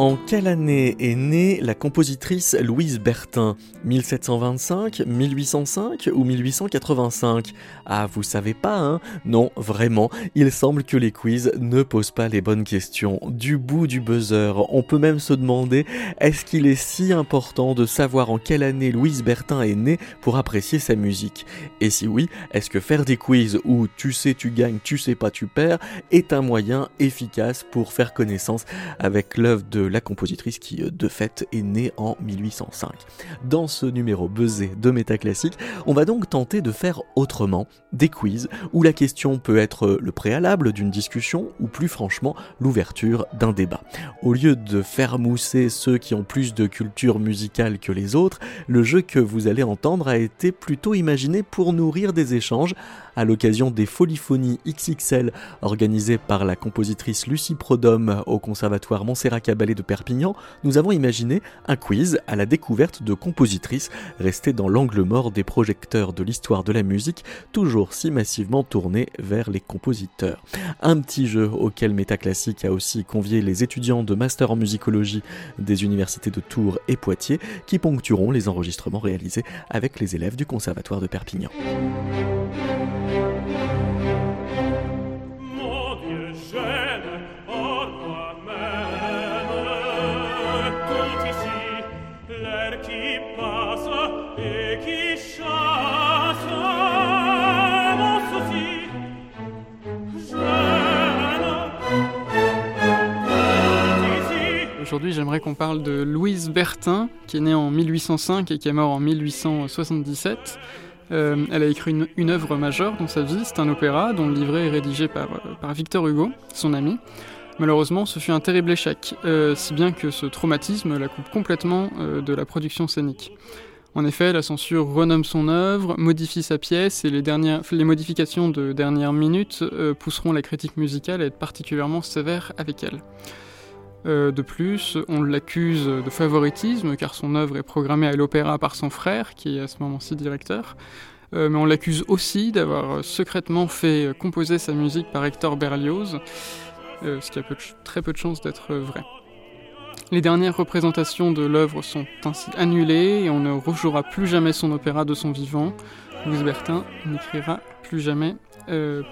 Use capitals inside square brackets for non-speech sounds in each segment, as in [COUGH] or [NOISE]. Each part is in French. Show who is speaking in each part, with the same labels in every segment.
Speaker 1: En quelle année est née la compositrice Louise Bertin? 1725, 1805 ou 1885 Ah, vous savez pas, hein? Non, vraiment, il semble que les quiz ne posent pas les bonnes questions. Du bout du buzzer, on peut même se demander est-ce qu'il est si important de savoir en quelle année Louise Bertin est née pour apprécier sa musique? Et si oui, est-ce que faire des quiz où tu sais tu gagnes, tu sais pas tu perds est un moyen efficace pour faire connaissance avec l'œuvre de la compositrice qui, euh, de fait, est née en 1805. Dans ce numéro buzzé de Métaclassique, on va donc tenter de faire autrement des quiz où la question peut être le préalable d'une discussion ou plus franchement l'ouverture d'un débat. Au lieu de faire mousser ceux qui ont plus de culture musicale que les autres, le jeu que vous allez entendre a été plutôt imaginé pour nourrir des échanges à l'occasion des Foliphonies XXL organisées par la compositrice Lucie Prodhomme au Conservatoire Montserrat De Perpignan, nous avons imaginé un quiz à la découverte de compositrices restées dans l'angle mort des projecteurs de l'histoire de la musique, toujours si massivement tournés vers les compositeurs. Un petit jeu auquel Métaclassique a aussi convié les étudiants de master en musicologie des universités de Tours et Poitiers qui ponctueront les enregistrements réalisés avec les élèves du Conservatoire de Perpignan.
Speaker 2: Aujourd'hui, j'aimerais qu'on parle de Louise Bertin, qui est née en 1805 et qui est morte en 1877. Euh, elle a écrit une, œuvre majeure dans sa vie, c'est un opéra dont le livret est rédigé par, euh, Victor Hugo, son ami. Malheureusement, ce fut un terrible échec, euh, si bien que ce traumatisme la coupe complètement de la production scénique. En effet, la censure renomme son œuvre, modifie sa pièce et les, dernières, les modifications de dernière minute pousseront la critique musicale à être particulièrement sévère avec elle. Euh, de plus, on l'accuse de favoritisme car son œuvre est programmée à l'opéra par son frère, qui est à ce moment-ci directeur. Euh, mais on l'accuse aussi d'avoir secrètement fait composer sa musique par Hector Berlioz, euh, ce qui a très peu de chances d'être vrai. Les dernières représentations de l'œuvre sont ainsi annulées et on ne rejouera plus jamais son opéra de son vivant. Louis Bertin n'écrira plus jamais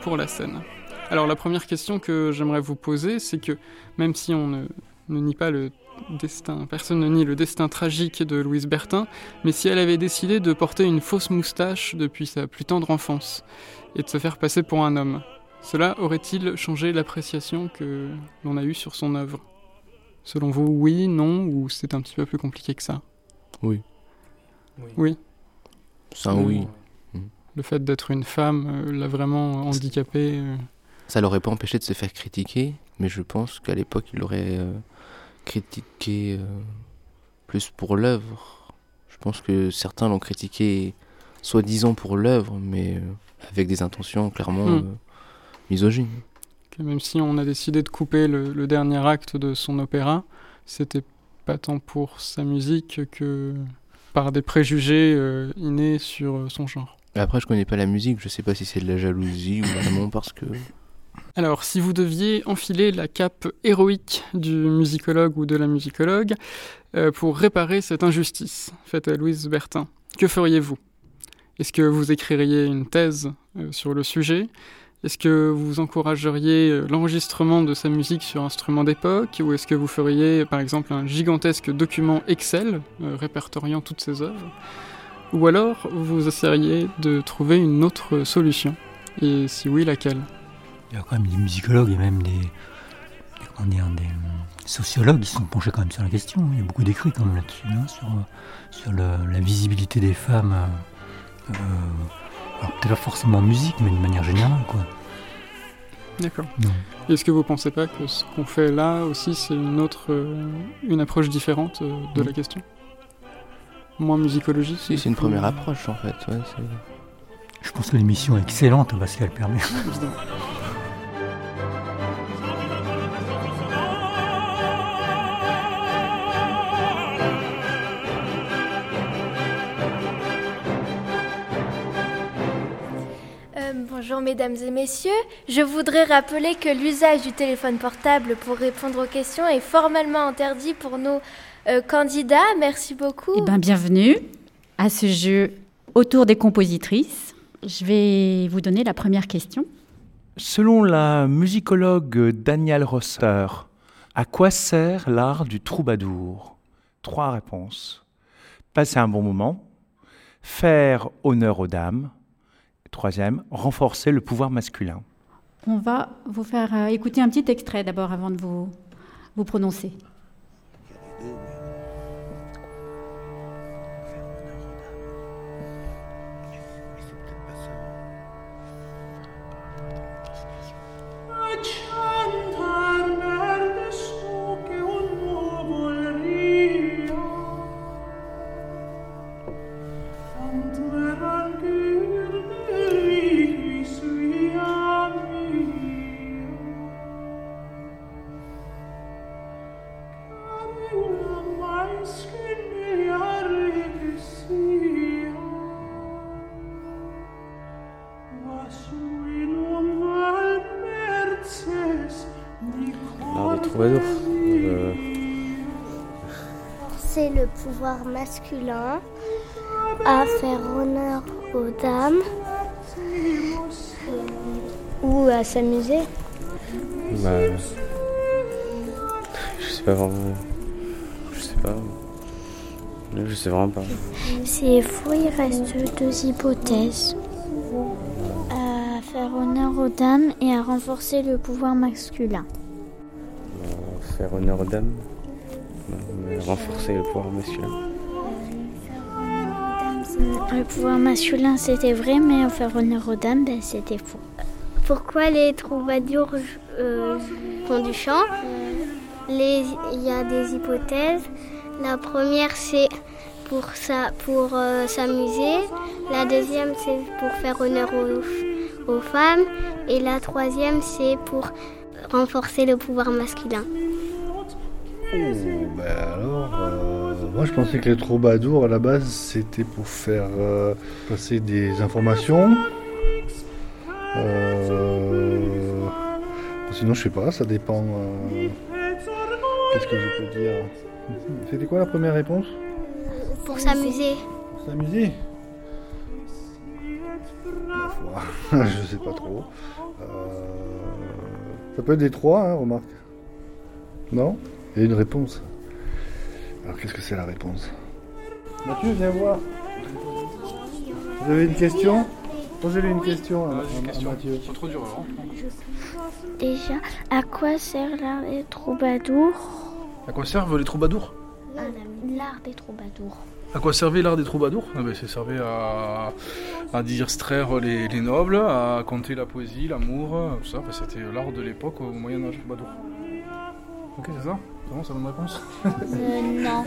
Speaker 2: pour la scène. Alors la première question que j'aimerais vous poser, c'est que même si on ne, nie pas le destin, personne ne nie le destin tragique de Louise Bertin, mais si elle avait décidé de porter une fausse moustache depuis sa plus tendre enfance et de se faire passer pour un homme, cela aurait-il changé l'appréciation que l'on a eue sur son œuvre? Selon vous, oui, non, ou c'est un petit peu plus compliqué que ça?
Speaker 3: Oui.
Speaker 2: Oui.
Speaker 3: Ça, oui.
Speaker 2: Le fait d'être une femme euh, l'a vraiment handicapée euh,
Speaker 3: ça l'aurait pas empêché de se faire critiquer, mais je pense qu'à l'époque, il aurait euh, critiqué euh, plus pour l'œuvre. Je pense que certains l'ont critiqué soi-disant pour l'œuvre, mais euh, avec des intentions clairement hmm. misogynes.
Speaker 2: même si on a décidé de couper le, dernier acte de son opéra, c'était pas tant pour sa musique que par des préjugés innés sur son genre.
Speaker 3: Après, je connais pas la musique, je sais pas si c'est de la jalousie ou vraiment parce que
Speaker 2: alors, si vous deviez enfiler la cape héroïque du musicologue ou de la musicologue euh, pour réparer cette injustice faite à Louise Bertin, que feriez-vous? Est-ce que vous écririez une thèse euh, sur le sujet? Est-ce que vous encourageriez euh, l'enregistrement de sa musique sur instrument d'époque? Ou est-ce que vous feriez, par exemple, un gigantesque document Excel répertoriant toutes ses œuvres? Ou alors, vous essayeriez de trouver une autre solution? Et si oui, laquelle?
Speaker 4: Il y a quand même des musicologues et même des, des, des sociologues qui sont penchés quand même sur la question. Il y a beaucoup d'écrits quand même là-dessus, hein, sur, sur la visibilité des femmes. Euh, alors peut-être pas forcément en musique, mais de manière générale, quoi.
Speaker 2: D'accord. Est-ce que vous pensez pas que ce qu'on fait là aussi, c'est une autre, euh, une approche différente euh, de la question? Moins musicologie
Speaker 3: Si, c'est une première approche en fait.
Speaker 4: Je pense que l'émission est excellente parce qu'elle permet.
Speaker 5: Bonjour mesdames et messieurs, je voudrais rappeler que l'usage du téléphone portable pour répondre aux questions est formellement interdit pour nos euh, candidats. Merci beaucoup.
Speaker 6: Eh bien, bienvenue à ce jeu autour des compositrices. Je vais vous donner la première question.
Speaker 7: Selon la musicologue Danielle Rosser, à quoi sert l'art du troubadour? Trois réponses. Passer un bon moment, faire honneur aux dames, troisième, renforcer le pouvoir masculin.
Speaker 6: On va vous faire euh, écouter un petit extrait d'abord avant de vous, vous prononcer.
Speaker 8: Masculin à faire honneur aux dames ou à s'amuser.
Speaker 9: Bah, je sais pas vraiment. Je sais pas. Je sais vraiment pas.
Speaker 8: C'est faux, il reste deux hypothèses. À faire honneur aux dames et à renforcer le pouvoir masculin.
Speaker 9: Faire honneur aux dames. Renforcer le pouvoir masculin.
Speaker 8: Le pouvoir masculin c'était vrai, mais faire honneur aux dames ben, c'était faux. Pourquoi les troubadours euh, font du chant? Il y a des hypothèses. La première c'est pour, ça, pour euh, s'amuser. La deuxième c'est pour faire honneur aux, aux femmes. Et la troisième c'est pour renforcer le pouvoir masculin.
Speaker 10: Oh, ben alors, moi je pensais que les troubadours à la base c'était pour faire euh, passer des informations. Euh, sinon je sais pas, ça dépend. euh, Qu'est-ce que je peux dire C'était quoi la première réponse?
Speaker 8: Pour s'amuser.
Speaker 10: Pour s'amuser? [LAUGHS] Je sais pas trop. Ça peut être des trois, hein, remarque. Non? Il y a une réponse. Alors qu'est-ce que c'est la réponse Mathieu, viens voir. Vous avez une question Posez-lui une question à, à- à Mathieu.
Speaker 2: Pas trop dur alors.
Speaker 8: Déjà, à quoi sert l'art des troubadours
Speaker 11: À quoi servent les troubadours
Speaker 8: L'art des troubadours.
Speaker 11: À quoi servait l'art des troubadours ah ben, Ça servait à, à distraire les, les nobles, à conter la poésie, l'amour, tout ça. Ben, C'était l'art de l'époque au Moyen-Âge troubadour. Ok, c'est ça C'est bon, ça donne une réponse
Speaker 8: Euh, non.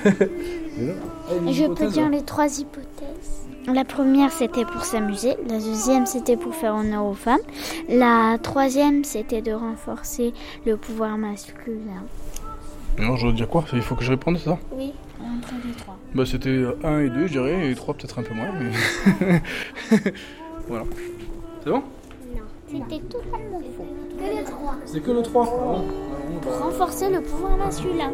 Speaker 8: [LAUGHS] Je peux dire
Speaker 11: là.
Speaker 8: les trois hypothèses. La première, c'était pour s'amuser. La deuxième, c'était pour faire honneur aux femmes. La troisième, c'était de renforcer le pouvoir masculin.
Speaker 11: Non, je dois dire quoi? Il faut que je réponde, c'est ça?
Speaker 8: Oui, entre les trois.
Speaker 11: bah, C'était 1 et 2, je dirais, et 3 peut-être un peu moins, mais... [LAUGHS] voilà. C'est bon?
Speaker 8: C'était totalement faux. Que les trois.
Speaker 11: C'est que le 3
Speaker 8: Pour renforcer le pouvoir masculin.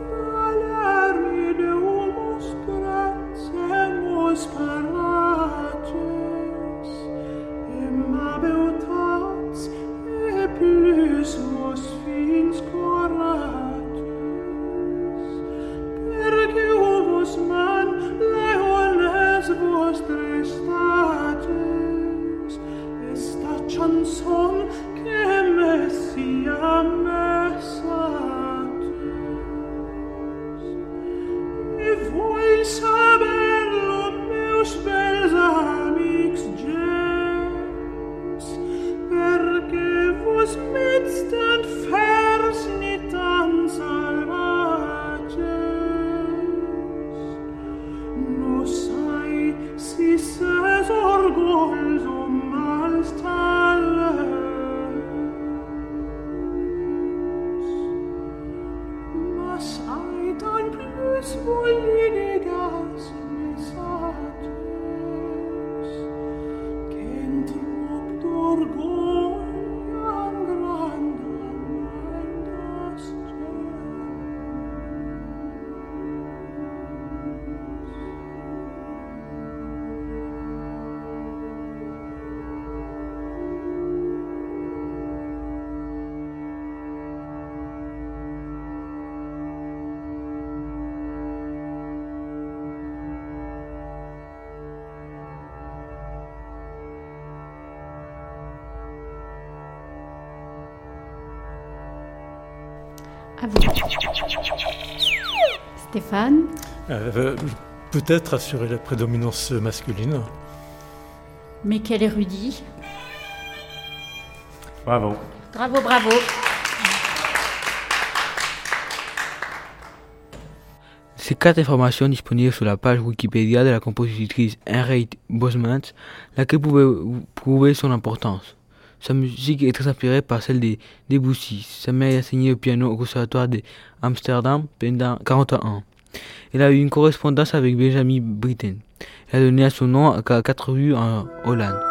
Speaker 12: Questa chanson che
Speaker 13: messia Stéphane
Speaker 12: Euh, Peut-être assurer la prédominance masculine.
Speaker 13: Mais quel érudit
Speaker 7: Bravo.
Speaker 13: Bravo, bravo.
Speaker 14: Ces quatre informations disponibles sur la page Wikipédia de la compositrice Henriette Bosmans, laquelle pouvait prouver son importance. Sa musique est très inspirée par celle des Debussy. Sa mère a enseigné le piano au conservatoire d'Amsterdam pendant 41 ans. Elle a eu une correspondance avec Benjamin Britten. Elle a donné son nom à quatre rues en Hollande.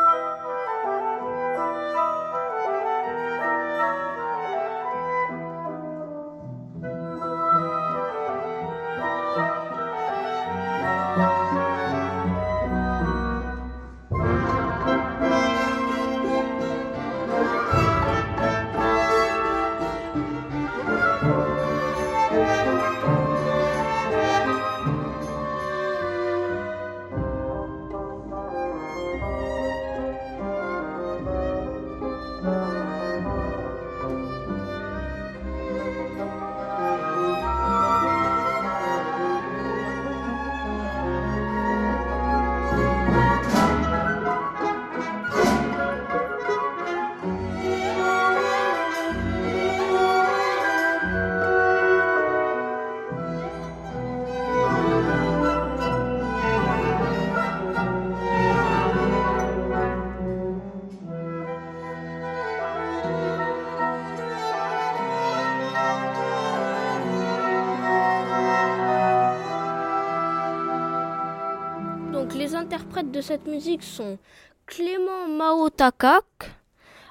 Speaker 15: Cette musique sont Clément Mao Takak,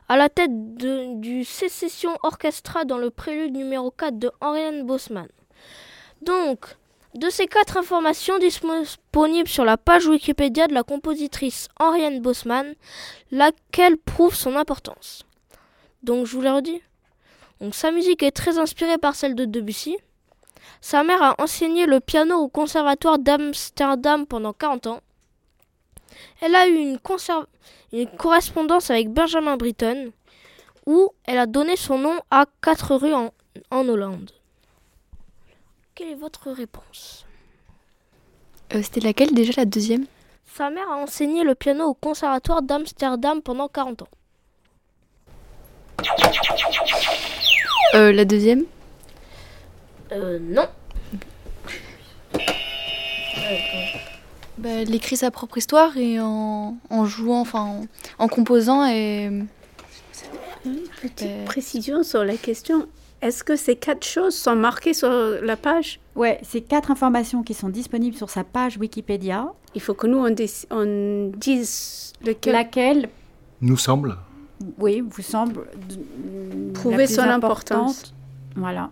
Speaker 15: à la tête du Sécession Orchestra dans le prélude numéro 4 de Henriette Bosman. Donc, de ces quatre informations disponibles sur la page Wikipédia de la compositrice Henriette Bosman, laquelle prouve son importance. Donc, je vous l'ai redit. Donc, sa musique est très inspirée par celle de Debussy. Sa mère a enseigné le piano au conservatoire d'Amsterdam pendant 40 ans. Elle a eu une, correspondance avec Benjamin Britten, où elle a donné son nom à quatre rues en, en Hollande. Quelle est votre réponse?
Speaker 16: Euh, C'était laquelle déjà la deuxième?
Speaker 15: Sa mère a enseigné le piano au conservatoire d'Amsterdam pendant 40 ans.
Speaker 16: Euh, La deuxième?
Speaker 15: Euh, non.
Speaker 16: Bah, Elle écrit sa propre histoire et en, en jouant, enfin en, en composant et.
Speaker 17: Petite
Speaker 16: Euh,
Speaker 17: précision sur la question. Est-ce que ces quatre choses sont marquées sur la page?
Speaker 13: Ouais, c'est quatre informations qui sont disponibles sur sa page Wikipédia.
Speaker 17: Il faut que nous, on, dise lequel?
Speaker 13: Laquelle,
Speaker 7: Nous semble.
Speaker 13: oui, vous semble
Speaker 17: Prouver
Speaker 13: la plus
Speaker 17: son importance.
Speaker 13: Voilà.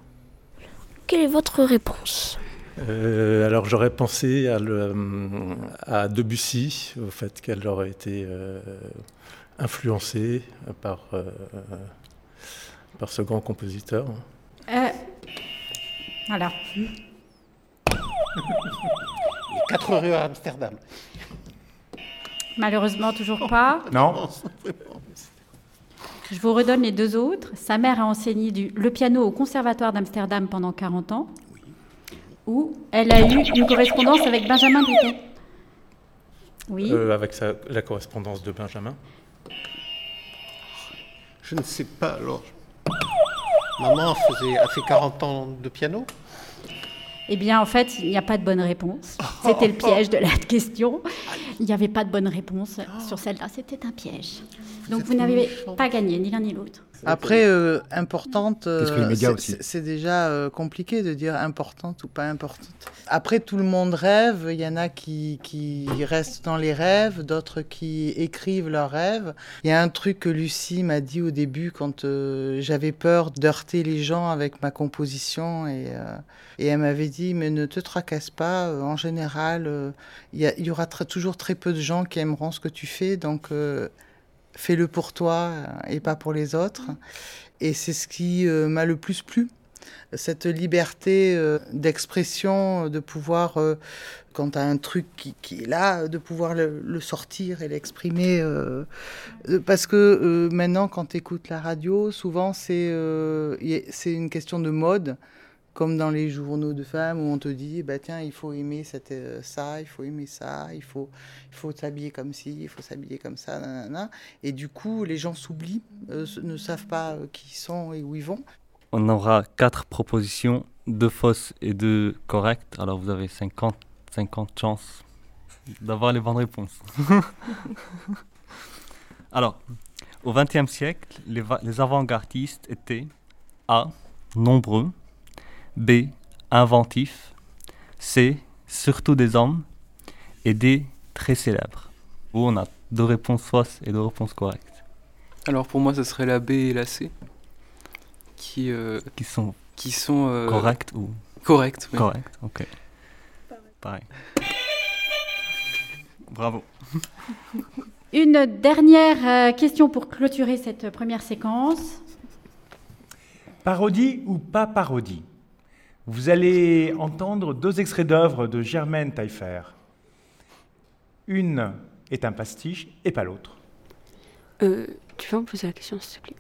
Speaker 15: Quelle est votre réponse?
Speaker 12: Euh, alors j'aurais pensé à, le- à Debussy, au fait qu'elle aurait été euh, influencée par, euh, par ce grand compositeur.
Speaker 13: Euh, voilà.
Speaker 18: Quatre rues à Amsterdam.
Speaker 13: Malheureusement, toujours pas.
Speaker 7: Non.
Speaker 13: Je vous redonne les deux autres. Sa mère a enseigné du- le piano au Conservatoire d'Amsterdam pendant 40 ans, où elle a eu une correspondance avec Benjamin Britten. Oui.
Speaker 12: Euh, avec sa- la correspondance de Benjamin.
Speaker 18: Je ne sais pas alors. Maman faisait, a fait 40 ans de piano.
Speaker 13: Eh bien, en fait, il n'y a pas de bonne réponse. C'était le piège de la question. Il n'y avait pas de bonne réponse sur celle-là. C'était un piège. Donc, vous n'avez pas gagné, ni l'un ni l'autre.
Speaker 19: Après, euh, importante, euh, c'est- déjà euh, compliqué de dire importante ou pas importante. Après, tout le monde rêve. Il y en a qui, qui restent dans les rêves, d'autres qui écrivent leurs rêves. Il y a un truc que Lucie m'a dit au début quand euh, j'avais peur d'heurter les gens avec ma composition et, euh, et elle m'avait dit mais ne te tracasse pas. euh, en général, euh, il y, a- il y aura très- toujours très peu de gens qui aimeront ce que tu fais, donc euh, fais-le pour toi euh, et pas pour les autres. Et c'est ce qui euh, m'a le plus plu, cette liberté euh, d'expression, de pouvoir quand tu as un truc qui, qui, est là, de pouvoir le, sortir et l'exprimer. Parce que maintenant, quand tu écoutes la radio, souvent c'est c'est une question de mode, comme dans les journaux de femmes où on te dit, bah, tiens, il faut aimer cette, ça, il faut aimer ça, il faut, il faut s'habiller comme ci, il faut s'habiller comme ça, nanana. et du coup, les gens s'oublient, ne savent pas qui ils sont et où ils vont.
Speaker 20: On aura quatre propositions, deux fausses et deux correctes, alors vous avez 50 50 chances d'avoir les bonnes réponses. [LAUGHS] Alors, au XXe siècle, les, les avant-gardistes étaient A. Nombreux, B. Inventifs, C. Surtout des hommes, et D. Très célèbres. Où on a deux réponses fausses et deux réponses correctes.
Speaker 2: Alors pour moi, ce serait la B et la C. Qui, euh,
Speaker 20: qui sont,
Speaker 2: qui sont euh,
Speaker 20: correctes ou
Speaker 2: Correctes, oui.
Speaker 20: Correctes, ok. Pareil. Bravo. [LAUGHS]
Speaker 6: Une dernière euh, question pour clôturer cette première séquence.
Speaker 7: Parodie ou pas parodie? Vous allez entendre deux extraits d'œuvres de Germaine Taillefer. Une est un pastiche et pas l'autre.
Speaker 21: Euh, tu peux me poser la question, s'il te plaît?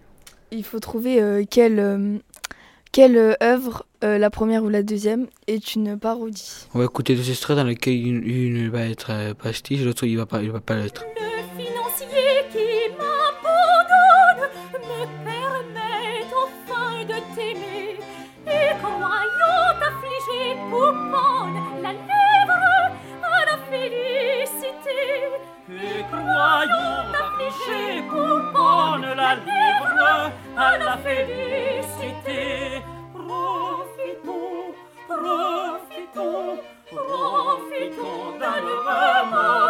Speaker 22: Il faut trouver euh, quelle, euh, quelle euh, œuvre, euh, la première ou la deuxième, est une parodie.
Speaker 14: On va écouter deux extraits dans lesquels une, une va être euh, pastiche et l'autre il va pas, il va pas l'être.
Speaker 23: alla felicité profitons profitons profitons d'un homme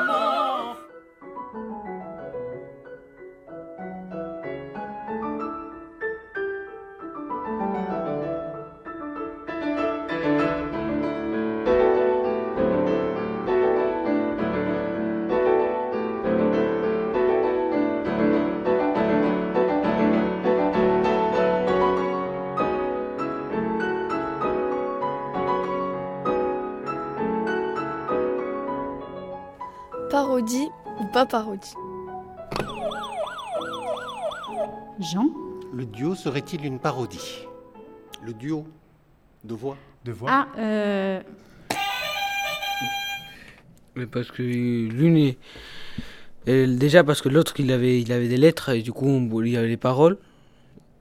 Speaker 22: Parodie ou pas parodie
Speaker 6: Jean
Speaker 18: Le duo serait-il une parodie? Le duo de voix?
Speaker 7: De voix
Speaker 6: Ah, euh,
Speaker 14: Mais parce que l'une est. elle- déjà parce que l'autre il avait, il avait des lettres et du coup il y avait les paroles.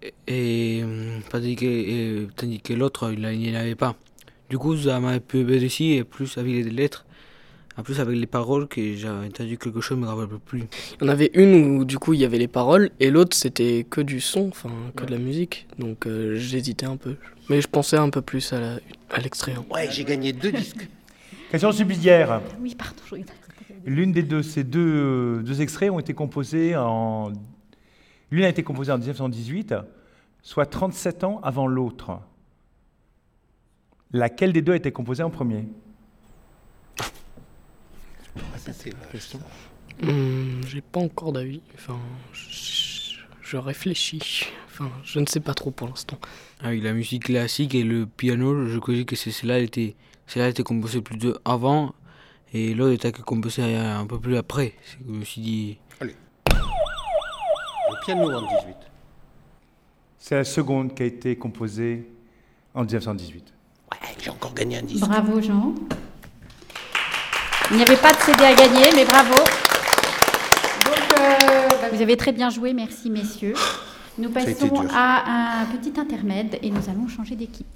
Speaker 14: Et, et, tandis que, et- tandis que l'autre il n'y avait pas. Du coup ça m'a un peu aussi et plus avec les lettres. En plus avec les paroles que j'avais entendu quelque chose mais je me rappelle plus.
Speaker 24: Il y en avait une où du coup il y avait les paroles et l'autre c'était que du son, enfin que de la musique. Donc euh, j'hésitais un peu. Mais je pensais un peu plus à la- à l'extrait. hein.
Speaker 18: Ouais, j'ai gagné deux disques. [LAUGHS]
Speaker 7: Question subsidiaire.
Speaker 6: oui, pardon, je.
Speaker 7: L'une des deux, ces deux, deux extraits ont été composés en. L'une a été composée en 1918, soit 37 ans avant l'autre. Laquelle des deux a été composée en premier?
Speaker 18: C'est la question.
Speaker 24: Hum, J'ai pas encore d'avis. Enfin, je, je réfléchis. Enfin, je ne sais pas trop pour l'instant.
Speaker 14: Avec la musique classique et le piano, je croyais que c'est- celle-là était, celle-là était composée plus de avant et l'autre était composée un peu plus après. Je me suis dit.
Speaker 18: Allez. Le piano en 18.
Speaker 7: C'est la seconde qui a été composée en 1918.
Speaker 18: Ouais, j'ai encore gagné un disque.
Speaker 6: Bravo Jean. Il n'y avait pas de CD à gagner, mais bravo. Donc, euh, bah, vous avez très bien joué, merci messieurs. Nous passons à un petit intermède et nous allons changer d'équipe.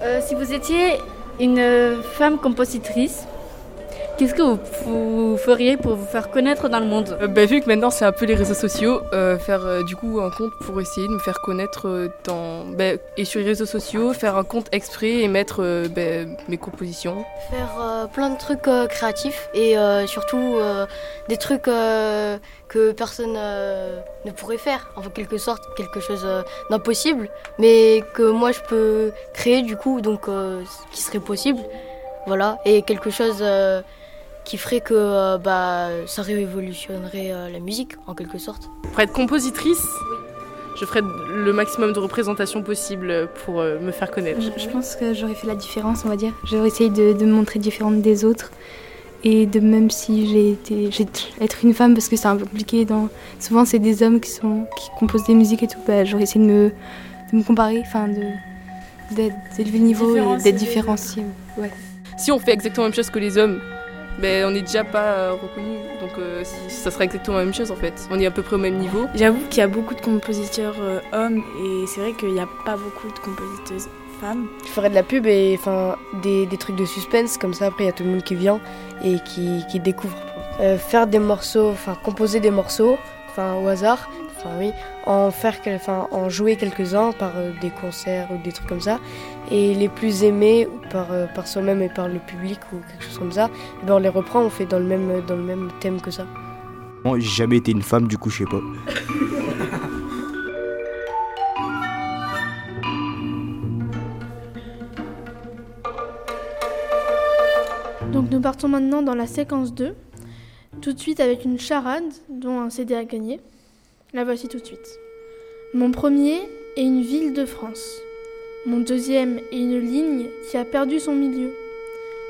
Speaker 22: Euh, Si vous étiez une femme compositrice, qu'est-ce que vous, vous feriez pour vous faire connaître dans le monde
Speaker 21: Euh, bah, vu que maintenant c'est un peu les réseaux sociaux, euh, faire euh, du coup un compte pour essayer de me faire connaître euh, dans, bah, et sur les réseaux sociaux, faire un compte exprès et mettre euh, bah, mes compositions.
Speaker 25: Faire euh, plein de trucs euh, créatifs et euh, surtout euh, des trucs euh, que personne euh, ne pourrait faire, en quelque sorte quelque chose euh, d'impossible, mais que moi je peux créer du coup, donc euh, ce qui serait possible, voilà, et quelque chose euh, qui ferait que euh, bah, ça révolutionnerait euh, la musique en quelque sorte.
Speaker 21: Pour être compositrice je ferai le maximum de représentation possible pour euh, me faire connaître.
Speaker 26: Je, je pense que j'aurais fait la différence, on va dire. J'aurais essayé de, de me montrer différente des autres. Et de même si j'ai été j'ai être une femme parce que c'est un peu compliqué dans souvent c'est des hommes qui sont qui composent des musiques et tout bah, j'aurais essayé de me, de me comparer enfin de d'élever le niveau et d'être différenciée ouais
Speaker 21: Si on fait exactement la même chose que les hommes, ben, on n'est déjà pas euh, reconnu. Donc euh, si- ça sera exactement la même chose en fait. On est à peu près au même niveau.
Speaker 27: J'avoue qu'il y a beaucoup de compositeurs euh, hommes et c'est vrai qu'il n'y a pas beaucoup de compositeuses femmes.
Speaker 28: Je ferais de la pub et enfin des, des trucs de suspense, comme ça après il y a tout le monde qui vient et qui, qui découvre. Euh, faire des morceaux, enfin composer des morceaux, enfin au hasard, enfin oui, en faire, enfin en jouer quelques-uns par euh, des concerts ou des trucs comme ça, et les plus aimés par, euh, par soi-même et par le public ou quelque chose comme ça, eh ben, on les reprend, on fait dans le même, dans le même thème que ça.
Speaker 29: Bon, j'ai jamais été une femme, du coup, je sais pas.
Speaker 30: Donc nous partons maintenant dans la séquence 2, tout de suite avec une charade dont un CD a gagné. La voici tout de suite. Mon premier est une ville de France. Mon deuxième est une ligne qui a perdu son milieu.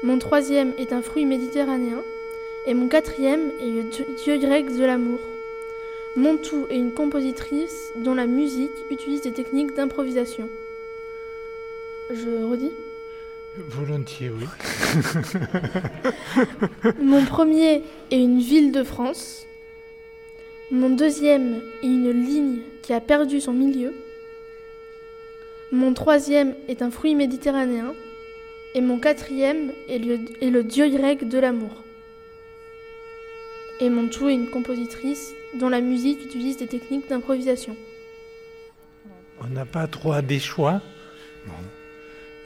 Speaker 30: Mon troisième est un fruit méditerranéen. Et mon quatrième est le dieu- grec de l'amour. Mon tout est une compositrice dont la musique utilise des techniques d'improvisation. Je redis?
Speaker 31: Volontiers, oui. [LAUGHS]
Speaker 30: Mon premier est une ville de France. Mon deuxième est une ligne qui a perdu son milieu. Mon troisième est un fruit méditerranéen. Et mon quatrième est le, est le dieu grec de l'amour. Et mon tout est une compositrice dont la musique utilise des techniques d'improvisation.
Speaker 31: On n'a pas droit des choix.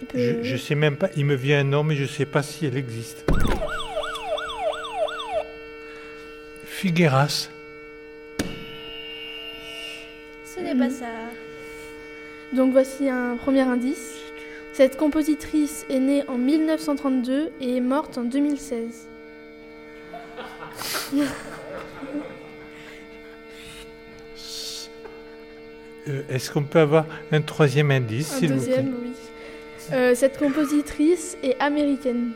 Speaker 30: Peut-
Speaker 31: Je, je sais même pas, il me vient un nom, mais je sais pas si elle existe. Figueras.
Speaker 30: Ce n'est pas ça. Donc voici un premier indice. Cette compositrice est née en 1932 et est morte en 2016. [LAUGHS]
Speaker 31: Euh, Est-ce qu'on peut avoir un troisième indice, s'il vous plaît
Speaker 30: oui. Euh, cette compositrice est américaine.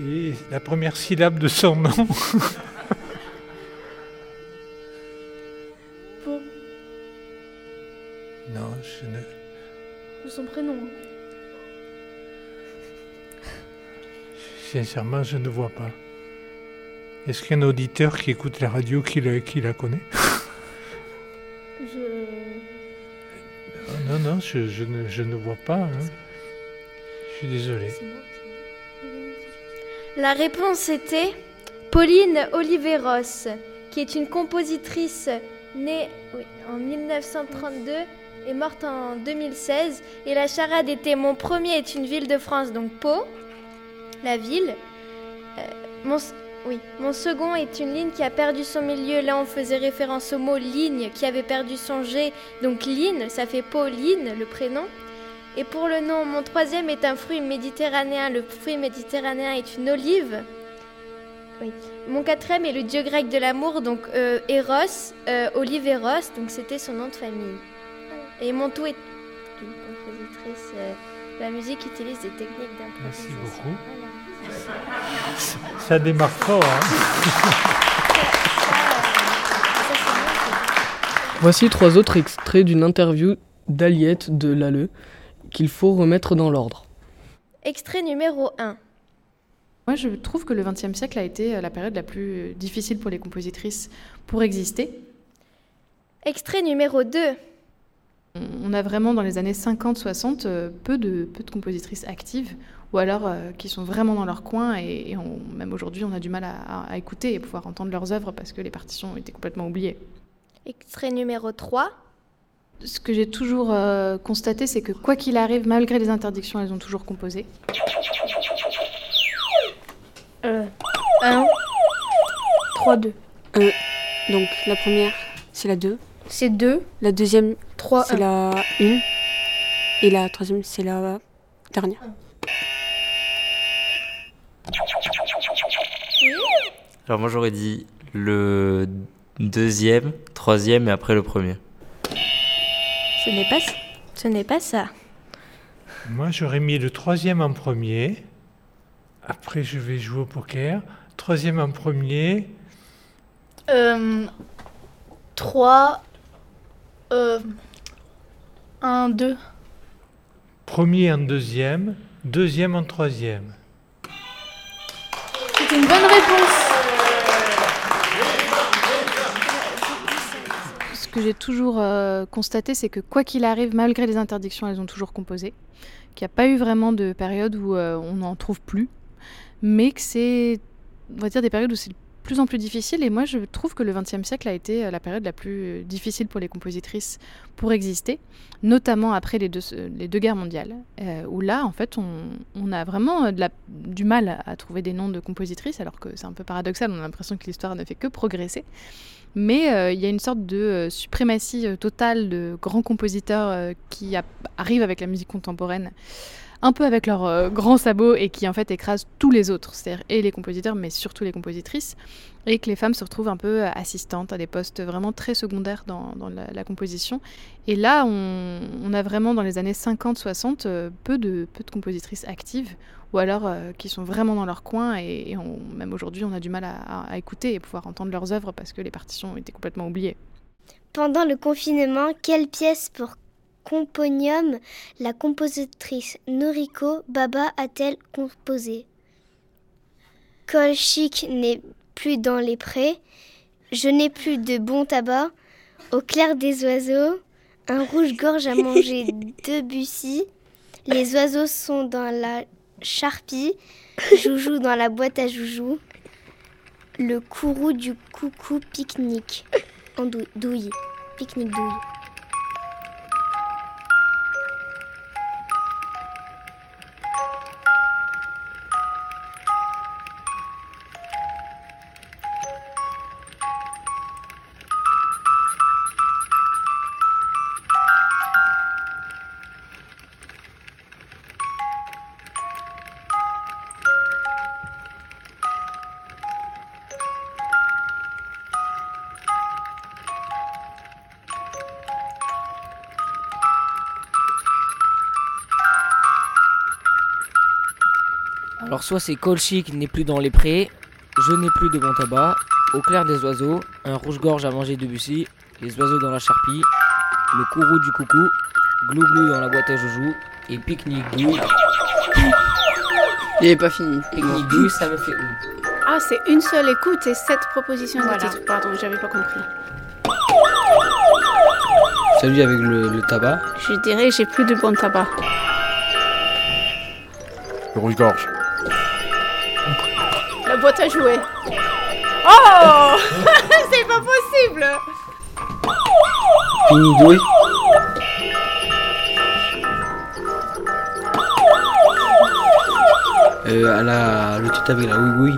Speaker 31: Et la première syllabe de son nom. [LAUGHS]
Speaker 30: son prénom.
Speaker 31: Sincèrement, je ne vois pas. Est-ce qu'il y a un auditeur qui écoute la radio qui la, qui la connaît?
Speaker 30: Je...
Speaker 31: Non, non, je, je ne, je ne vois pas. hein. Je suis désolé.
Speaker 5: La réponse était Pauline Oliveros, qui est une compositrice née oui, en 1932 et morte en 2016. Et la charade était Mon premier est une ville de France, donc Pau, la ville. Euh, mon, oui, mon second est une ligne qui a perdu son milieu. Là, on faisait référence au mot ligne qui avait perdu son G, donc ligne, ça fait Pauline, le prénom. Et pour le nom, mon troisième est un fruit méditerranéen. Le fruit méditerranéen est une olive. Oui. Mon quatrième est le dieu grec de l'amour, donc euh, Eros, euh, Olive Eros, donc c'était son nom de famille. Et mon tout est une compositrice. euh, la musique utilise des techniques d'improvisation.
Speaker 31: Merci beaucoup. Ça démarre fort. hein.
Speaker 21: Voici trois autres extraits d'une interview d'Aliette de Lalleux qu'il faut remettre dans l'ordre.
Speaker 5: Extrait numéro 1.
Speaker 16: Moi, je trouve que le XXe siècle a été euh, la période la plus difficile pour les compositrices pour exister.
Speaker 5: Extrait numéro 2.
Speaker 16: On a vraiment dans les années 50-60 euh, peu de, peu de compositrices actives ou alors euh, qui sont vraiment dans leur coin et, et on- même aujourd'hui on a du mal à, à- à écouter et pouvoir entendre leurs œuvres parce que les partitions ont été complètement oubliées.
Speaker 5: Extrait numéro 3.
Speaker 16: Ce que j'ai toujours euh, constaté, c'est que quoi qu'il arrive, malgré les interdictions, elles ont toujours composé.
Speaker 30: Euh, 1, 3, 2.
Speaker 32: Euh, donc la première, c'est la 2.
Speaker 30: C'est 2.
Speaker 32: La deuxième,
Speaker 30: 3,
Speaker 32: c'est la 1. Et la troisième, c'est la dernière.
Speaker 33: Alors moi j'aurais dit le deuxième, troisième et après le premier.
Speaker 5: Ce n'est pas, ce n'est pas ça.
Speaker 31: Moi, j'aurais mis le troisième en premier. Après, je vais jouer au poker. Troisième en premier.
Speaker 30: Euh, 3, euh, 1, 2.
Speaker 31: Premier en deuxième. Deuxième en troisième.
Speaker 30: C'est une bonne réponse.
Speaker 16: Ce que j'ai toujours euh, constaté, c'est que quoi qu'il arrive, malgré les interdictions, elles ont toujours composé. Qu'il n'y a pas eu vraiment de période où euh, on n'en trouve plus. Mais que c'est, on va dire, des périodes où c'est plus en plus difficile. Et moi, je trouve que le XXe siècle a été euh, la période la plus euh, difficile pour les compositrices pour exister, notamment après les deux, les deux guerres mondiales, euh, où là, en fait, on, on a vraiment du mal à, trouver des noms de compositrices, alors que c'est un peu paradoxal, on a l'impression que l'histoire ne fait que progresser. Mais il y a une sorte de suprématie totale de grands compositeurs qui arrivent avec la musique contemporaine, un peu avec leurs euh, grands sabots et qui en fait écrasent tous les autres, c'est-à-dire et les compositeurs, mais surtout les compositrices, et que les femmes se retrouvent un peu euh, assistantes à des postes vraiment très secondaires dans, la, composition. Et là, on, a vraiment dans les années 50-60 euh, peu, de, peu de compositrices actives, ou alors qui sont vraiment dans leur coin, et, même aujourd'hui, on a du mal à, écouter et pouvoir entendre leurs œuvres parce que les partitions ont été complètement oubliées.
Speaker 34: Pendant le confinement, quelle pièce pour Componium la compositrice Noriko Baba a-t-elle composé? Colchic n'est plus dans les prés, Je n'ai plus de bon tabac, Au clair des oiseaux, Un rouge-gorge à manger [LAUGHS] Debussy, Les oiseaux sont dans la charpie, Joujou dans la boîte à joujou, Le courroux du coucou pique-nique. En dou- douille, pique-nique douille.
Speaker 35: Alors soit c'est Colchic n'est plus dans les prés, je n'ai plus de bon tabac, au clair des oiseaux, un rouge-gorge à manger Debussy, les oiseaux dans la charpie, le courroux du coucou, glou-glou dans la boîte à joujou, et pique-nique.
Speaker 24: Il est pas fini.
Speaker 35: Pique-nique ça me fait où
Speaker 36: Ah, c'est une seule écoute et sept propositions
Speaker 32: Voilà.
Speaker 36: de titre. Pardon, j'avais pas compris.
Speaker 14: Celui avec le, le tabac.
Speaker 36: Je dirais j'ai plus de bon tabac.
Speaker 7: Le rouge-gorge.
Speaker 36: Boîte à jouer. Oh [LAUGHS] C'est pas possible
Speaker 14: douille. Euh, à la, le titre avec la oui oui.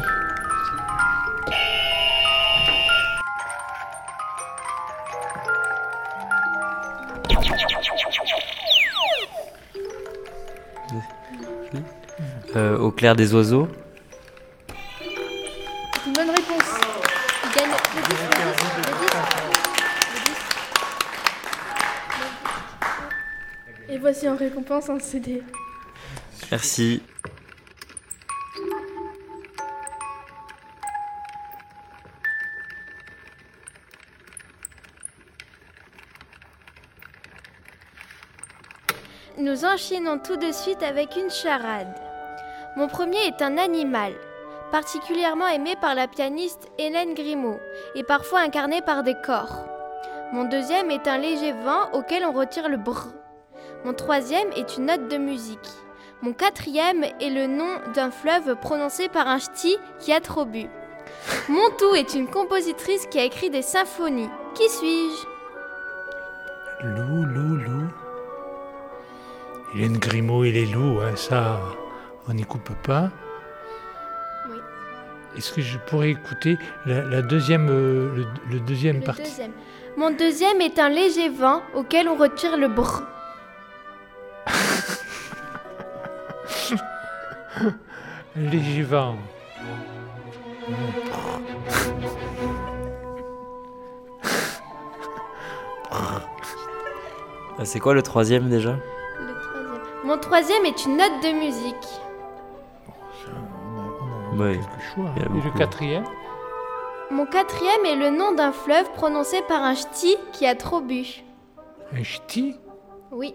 Speaker 37: Euh, au clair des oiseaux.
Speaker 30: CD.
Speaker 37: Merci.
Speaker 5: Nous enchaînons tout de suite avec une charade. Mon premier est un animal, particulièrement aimé par la pianiste Hélène Grimaud et parfois incarné par des corps. Mon deuxième est un léger vent auquel on retire le brr. Mon troisième est une note de musique. Mon quatrième est le nom d'un fleuve prononcé par un ch'ti qui a trop bu. [LAUGHS] Mon tout est une compositrice qui a écrit des symphonies. Qui suis-je?
Speaker 31: Loup, loup, loup. Hélène Grimaud et les loups, hein, ça, on n'y coupe pas.
Speaker 5: Oui.
Speaker 31: Est-ce que je pourrais écouter la, la deuxième, euh, le, le deuxième
Speaker 5: Le
Speaker 31: partie?
Speaker 5: deuxième. Mon deuxième est un léger vent auquel on retire le brr.
Speaker 31: Léger vent.
Speaker 37: Ah, C'est quoi le troisième déjà?
Speaker 5: Le troisième. Mon troisième est une note de musique.
Speaker 37: Ouais.
Speaker 31: choix. Et le quatrième?
Speaker 5: Mon quatrième est le nom d'un fleuve prononcé par un ch'ti qui a trop bu.
Speaker 31: Un ch'ti?
Speaker 5: Oui,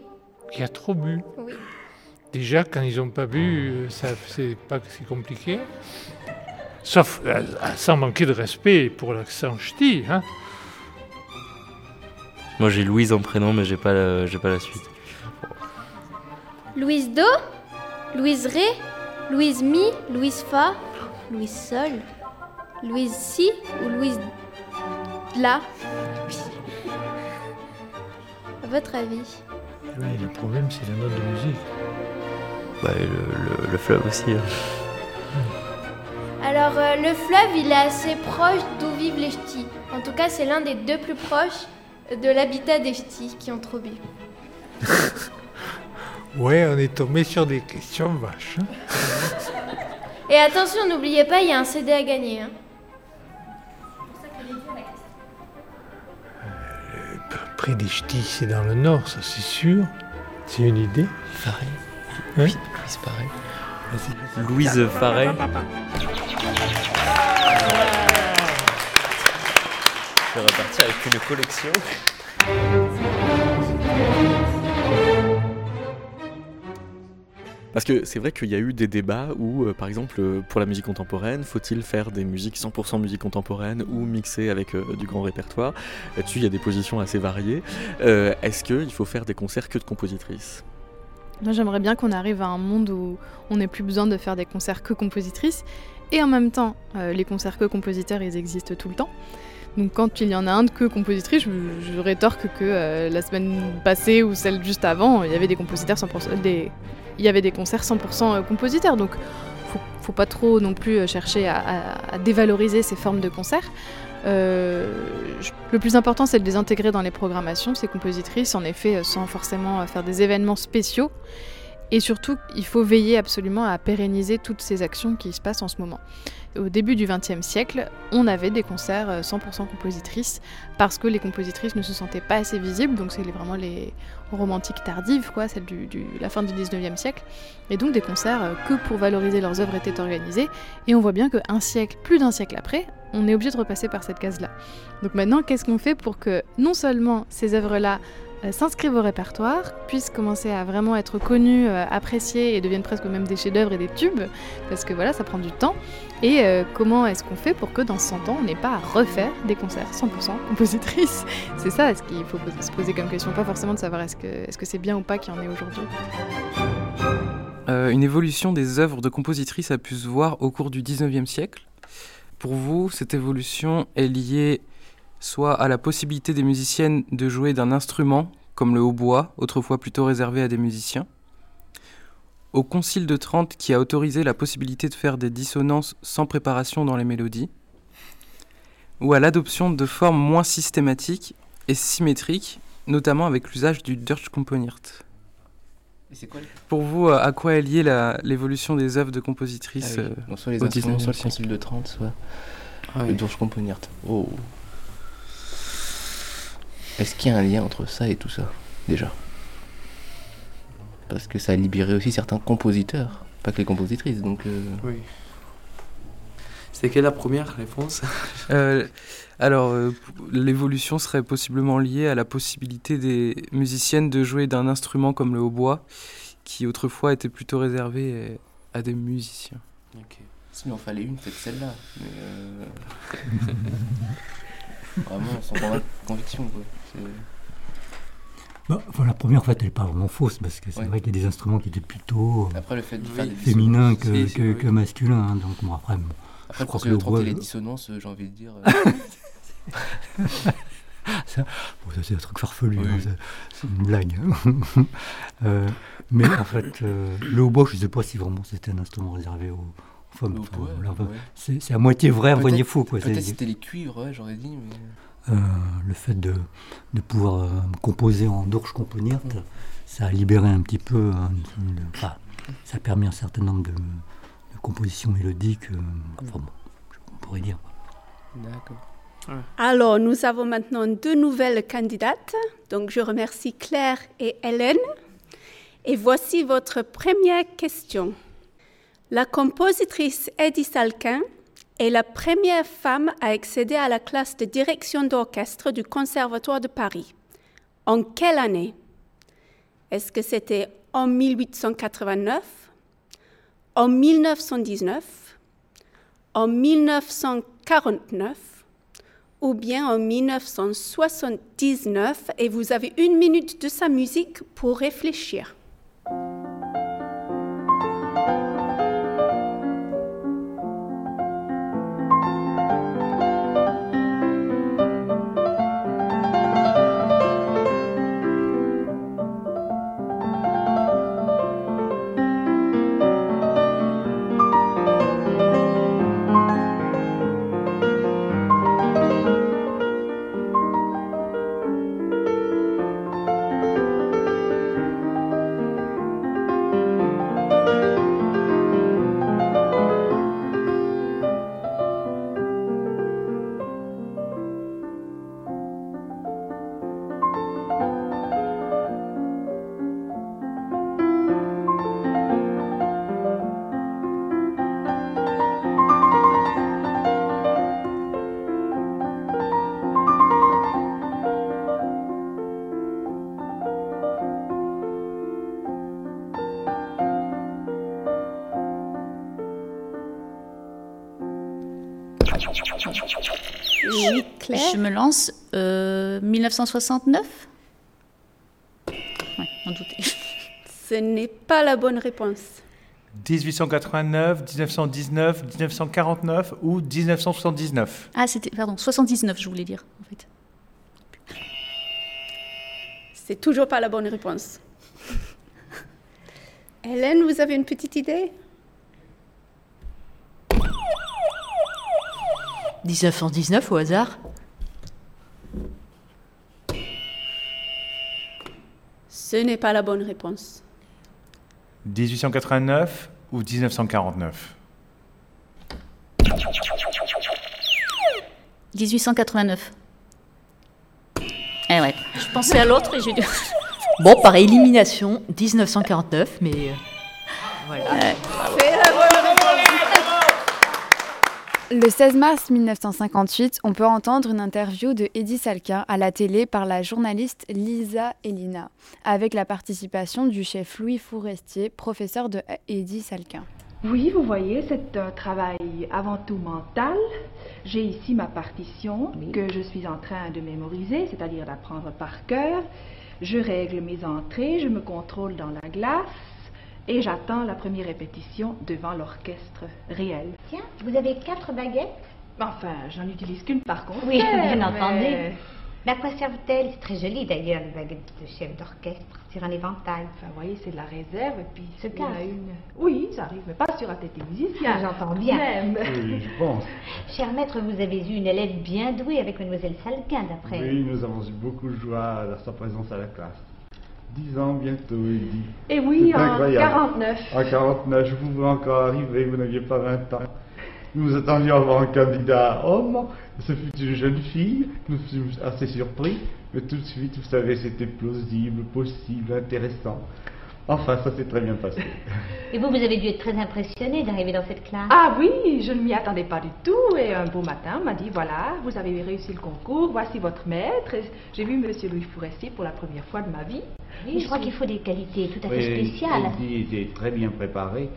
Speaker 31: qui a trop bu.
Speaker 5: oui.
Speaker 31: Déjà, quand ils n'ont pas bu, euh, ça c'est pas c'est compliqué. Sauf euh, sans manquer de respect pour l'accent ch'ti. Hein.
Speaker 37: Moi j'ai Louise en prénom, mais j'ai pas, la- j'ai pas la suite.
Speaker 5: Louise Do, Louise Ré, Louise Mi, Louise Fa, Louise Sol, Louise Si ou Louise La. À votre avis?
Speaker 31: Ouais, le problème, c'est la note de musique.
Speaker 37: Bah, et le, le- le fleuve aussi. hein.
Speaker 5: Alors, euh, le fleuve, il est assez proche d'où vivent les ch'tis. En tout cas, c'est l'un des deux plus proches de l'habitat des ch'tis qui ont trop bu. [LAUGHS]
Speaker 31: Ouais, on est tombé sur des questions vaches. hein.
Speaker 5: Et attention, n'oubliez pas, il y a un CD à gagner. hein.
Speaker 31: Près des ch'tis, c'est dans le nord, ça c'est sûr. C'est une idée.
Speaker 37: Pareil.
Speaker 31: Hein
Speaker 37: Louise pareil. Louise Farret. Je vais repartir avec une collection.
Speaker 38: Parce que c'est vrai qu'il y a eu des débats où, euh, par exemple, euh, pour la musique contemporaine, faut-il faire des musiques 100% musique contemporaine ou mixer avec euh, du grand répertoire? Là-dessus, il y a des positions assez variées. Est-ce qu'il faut faire des concerts que de compositrices?
Speaker 16: Moi, j'aimerais bien qu'on arrive à un monde où on n'ait plus besoin de faire des concerts que compositrices. Et en même temps, les concerts que compositeurs, ils existent tout le temps. Donc quand il y en a un de que compositrice, je, je rétorque que la semaine passée ou celle juste avant, il y avait des compositeurs 100%, des, il y avait des concerts 100% compositeurs. Donc faut, faut pas trop non plus euh, chercher à, dévaloriser ces formes de concerts. Euh, le plus important, c'est de les intégrer dans les programmations, ces compositrices, en effet, euh, sans forcément euh, faire des événements spéciaux. Et surtout, il faut veiller absolument à pérenniser toutes ces actions qui se passent en ce moment. Au début du XXe siècle, on avait des concerts euh, 100% compositrices parce que les compositrices ne se sentaient pas assez visibles, donc c'est vraiment les romantiques tardives, quoi, celles du- la fin du XIXe siècle. Et donc des concerts euh, que pour valoriser leurs œuvres étaient organisés. Et on voit bien qu'un siècle, plus d'un siècle après, on est obligé de repasser par cette case-là. Donc maintenant, qu'est-ce qu'on fait pour que non seulement ces œuvres-là euh, s'inscrivent au répertoire, puissent commencer à vraiment être connues, euh, appréciées et deviennent presque même des chefs-d'œuvre et des tubes, parce que voilà, ça prend du temps. Et euh, comment est-ce qu'on fait pour que dans 100 ans, on n'ait pas à refaire des concerts 100% compositrices? [LAUGHS] C'est ça ce qu'il faut se poser comme question, pas forcément de savoir est-ce que c'est bien ou pas qu'il y en ait aujourd'hui.
Speaker 39: Euh, une évolution des œuvres de compositrices a pu se voir au cours du 19e siècle. Pour vous, cette évolution est liée soit à la possibilité des musiciennes de jouer d'un instrument, comme le hautbois, autrefois plutôt réservé à des musiciens, au Concile de Trente qui a autorisé la possibilité de faire des dissonances sans préparation dans les mélodies, ou à l'adoption de formes moins systématiques et symétriques, notamment avec l'usage du Deutschkomponiert. Pour vous, euh, à quoi est liée l'évolution des œuvres de compositrices
Speaker 40: Ah oui,
Speaker 39: euh,
Speaker 40: soit les
Speaker 39: au
Speaker 40: instruments,
Speaker 39: 19e
Speaker 40: soit le concile de Trente, soit
Speaker 39: Ah oui.
Speaker 40: le Durchkomponiert. Oh. Est-ce qu'il y a un lien entre ça et tout ça, déjà? Parce que ça a libéré aussi certains compositeurs, pas que les compositrices, donc... euh,
Speaker 14: Oui. C'était quelle la première réponse? [LAUGHS]
Speaker 39: Euh, alors, euh, l'évolution serait possiblement liée à la possibilité des musiciennes de jouer d'un instrument comme le hautbois, qui autrefois était plutôt réservé à des musiciens.
Speaker 40: Ok. S'il en fallait une, peut-être celle-là. Mais euh... [LAUGHS] Vraiment, sans conviction, quoi.
Speaker 41: Bah, enfin, la première, en fait, elle n'est pas vraiment fausse, parce que c'est
Speaker 40: Ouais.
Speaker 41: vrai qu'il y a des instruments qui étaient plutôt euh,
Speaker 40: Après, le fait de faire des
Speaker 41: féminins que,
Speaker 40: si, si,
Speaker 41: que,
Speaker 40: oui.
Speaker 41: que masculins. hein, donc, bon, après, bon,
Speaker 40: Après,
Speaker 41: je crois que le bois-
Speaker 40: les dissonances, euh, j'ai envie de dire... euh, [LAUGHS]
Speaker 41: ça, bon, ça, c'est un truc farfelu,
Speaker 40: Oui.
Speaker 41: hein, c'est- une blague. hein. [LAUGHS] Euh, mais en fait, le hautbois, je ne sais pas si vraiment c'était un instrument réservé aux femmes. Enfin,
Speaker 40: ouais.
Speaker 41: c'est, à moitié vrai, à moitié faux. Quoi.
Speaker 40: Peut-être c'était les cuivres, ouais, j'aurais dit, mais...
Speaker 41: euh, le fait de, de pouvoir euh, composer en Durchkomponiert, ça a libéré un petit peu, hein, de- enfin, ça a permis un certain nombre de, de compositions mélodiques, euh, enfin bon, on pourrait dire.
Speaker 40: D'accord.
Speaker 17: Alors, nous avons maintenant deux nouvelles candidates. Donc, je remercie Claire et Hélène. Et voici votre première question. La compositrice Eddie Salkin est la première femme à accéder à la classe de direction d'orchestre du Conservatoire de Paris. En quelle année? Est-ce que c'était en 1889, en 1919, en 1949 ou bien en 1979 et vous avez une minute de sa musique pour réfléchir.
Speaker 42: Je me lance. Euh, 1969 Ouais, on doutait. [LAUGHS]
Speaker 17: Ce n'est pas la bonne réponse.
Speaker 7: 1889, 1919, 1949 ou 1979
Speaker 42: Ah, c'était, pardon, 79, je voulais dire, en fait.
Speaker 17: C'est toujours pas la bonne réponse. [LAUGHS] Hélène, vous avez une petite idée?
Speaker 43: 1919 au hasard?
Speaker 17: Ce n'est pas la bonne réponse.
Speaker 7: 1889 ou 1949
Speaker 42: 1889. Eh ouais, je pensais à l'autre et j'ai dû.
Speaker 43: Bon, par élimination, 1949, mais euh, voilà.
Speaker 44: Le 16 mars 1958, on peut entendre une interview de Eddie Salkin à la télé par la journaliste Lisa Elina, avec la participation du chef Louis Fourestier, professeur de Eddie Salkin.
Speaker 45: Oui, vous voyez, c'est un travail avant tout mental. J'ai ici ma partition que je suis en train de mémoriser, c'est-à-dire d'apprendre par cœur. Je règle mes entrées, je me contrôle dans la glace et j'attends la première répétition devant l'orchestre réel.
Speaker 46: Tiens, vous avez quatre baguettes?
Speaker 45: Enfin, j'en utilise qu'une par contre.
Speaker 46: Oui, [LAUGHS] bien
Speaker 45: mais-
Speaker 46: entendu. Mais à quoi servent-elles? C'est très joli d'ailleurs, les baguettes de chef d'orchestre sur un éventail.
Speaker 45: Enfin, vous voyez, c'est de la réserve et puis
Speaker 46: Se
Speaker 45: il y en a
Speaker 46: casse.
Speaker 45: une. Oui, ça arrive, mais pas sur un tête musicien.
Speaker 46: Ah, J'entends bien.
Speaker 45: Même.
Speaker 46: Oui, [LAUGHS]
Speaker 41: je pense.
Speaker 46: Cher maître, vous avez eu une élève bien douée avec mademoiselle Salquin, d'après.
Speaker 47: Oui, nous avons eu beaucoup de joie à sa présence à la classe. Dix ans bientôt, dit.
Speaker 45: Et oui,
Speaker 47: C'est
Speaker 45: en
Speaker 47: incroyable.
Speaker 45: 49.
Speaker 47: En 49, je pouvais encore arriver, vous n'aviez pas 20 ans. Nous attendions avoir un candidat homme, ce fut une jeune fille, nous fûmes assez surpris, mais tout de suite, vous savez, c'était plausible, possible, intéressant. Enfin, ça s'est très bien passé. [LAUGHS]
Speaker 46: Et vous, vous avez dû être très impressionné d'arriver dans cette classe.
Speaker 45: Ah oui, je ne m'y attendais pas du tout. Et un beau matin, on m'a dit voilà, vous avez réussi le concours, voici votre maître. J'ai vu Monsieur Louis Forestier pour la première fois de ma vie.
Speaker 46: Oui, je crois qu'il faut des qualités tout à fait
Speaker 47: Oui,
Speaker 46: spéciales.
Speaker 47: Eddie était très bien préparé,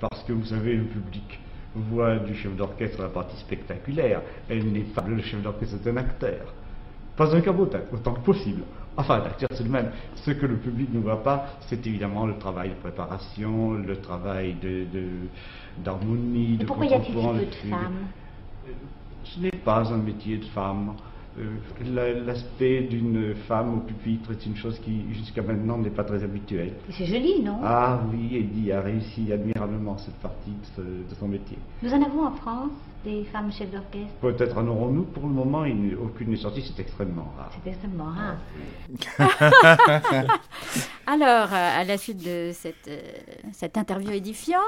Speaker 47: parce que vous savez, le public voit du chef d'orchestre la partie spectaculaire. Elle n'est pas le chef d'orchestre, c'est un acteur. Pas un cabotin, autant que possible. Enfin, un acteur, c'est le même. Ce que le public ne voit pas, c'est évidemment le travail de préparation, le travail de, de- d'harmonie,
Speaker 46: pourquoi y a-t-il si
Speaker 47: contrepoint,
Speaker 46: peu
Speaker 47: de
Speaker 46: femmes?
Speaker 47: Ce n'est pas un métier de femme. Euh, la- L'aspect d'une femme au pupitre est une chose qui, jusqu'à maintenant, n'est pas très habituelle.
Speaker 46: C'est joli, non?
Speaker 47: Ah oui, Eddie a réussi admirablement cette partie de, ce- de son métier.
Speaker 46: Nous en avons en France, des femmes chefs d'orchestre.
Speaker 47: Peut-être en aurons-nous. Pour le moment, aucune n'est sortie, c'est extrêmement rare.
Speaker 46: C'est extrêmement rare. [LAUGHS]
Speaker 13: Alors, euh, à la suite de cette, euh, cette interview édifiante,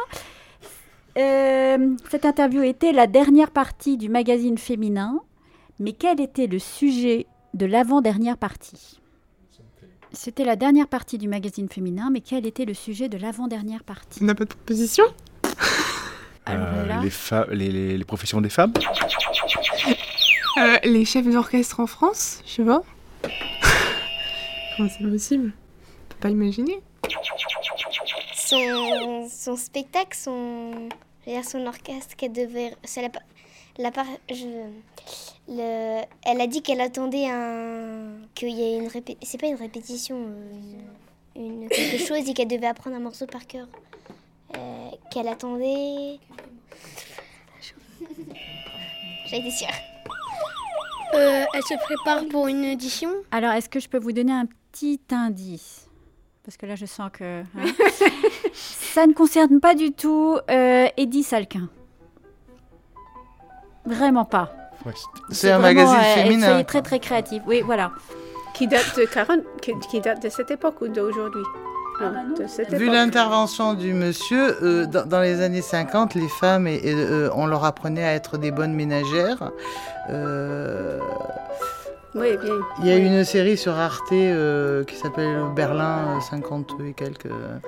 Speaker 13: euh, cette interview était la dernière partie du magazine féminin Mais quel était le sujet de l'avant-dernière partie? C'était la dernière partie du magazine féminin, mais quel était le sujet de l'avant-dernière partie?
Speaker 48: On n'a pas de proposition
Speaker 13: Alors là-
Speaker 18: les, fa- les, les- les professions des femmes?
Speaker 48: Euh, Les chefs d'orchestre en France, je sais pas. [LAUGHS] Comment c'est possible? On peut pas imaginer.
Speaker 34: son, son spectacle, son, son orchestre qu'elle devait. C'est la. Je, le, elle a dit qu'elle attendait un. qu'il y ait une répé- C'est pas une répétition, euh, une, une- quelque chose et qu'elle devait apprendre un morceau par cœur. Euh, qu'elle attendait. [LAUGHS] J'ai été sûre.
Speaker 13: Euh, elle se prépare pour une audition Alors, est-ce que je peux vous donner un petit indice? Parce que là, je sens que... hein. [LAUGHS] Ça ne concerne pas du tout euh, Eddie Salkin. Vraiment pas.
Speaker 19: C'est un
Speaker 13: vraiment,
Speaker 19: magazine
Speaker 13: euh,
Speaker 19: féminin.
Speaker 13: Soyez très très créatif. Oui, voilà.
Speaker 17: Qui date de 40, qui, qui date de cette époque ou d'aujourd'hui?
Speaker 13: Ah bah
Speaker 19: Vu l'intervention du monsieur, euh, dans, dans les années 50, les femmes, et, et, euh, on leur apprenait à être des bonnes ménagères. Euh,
Speaker 17: Oui, bien.
Speaker 19: Il y a une série sur Arte euh, qui s'appelle Berlin euh, 50 et quelques euh,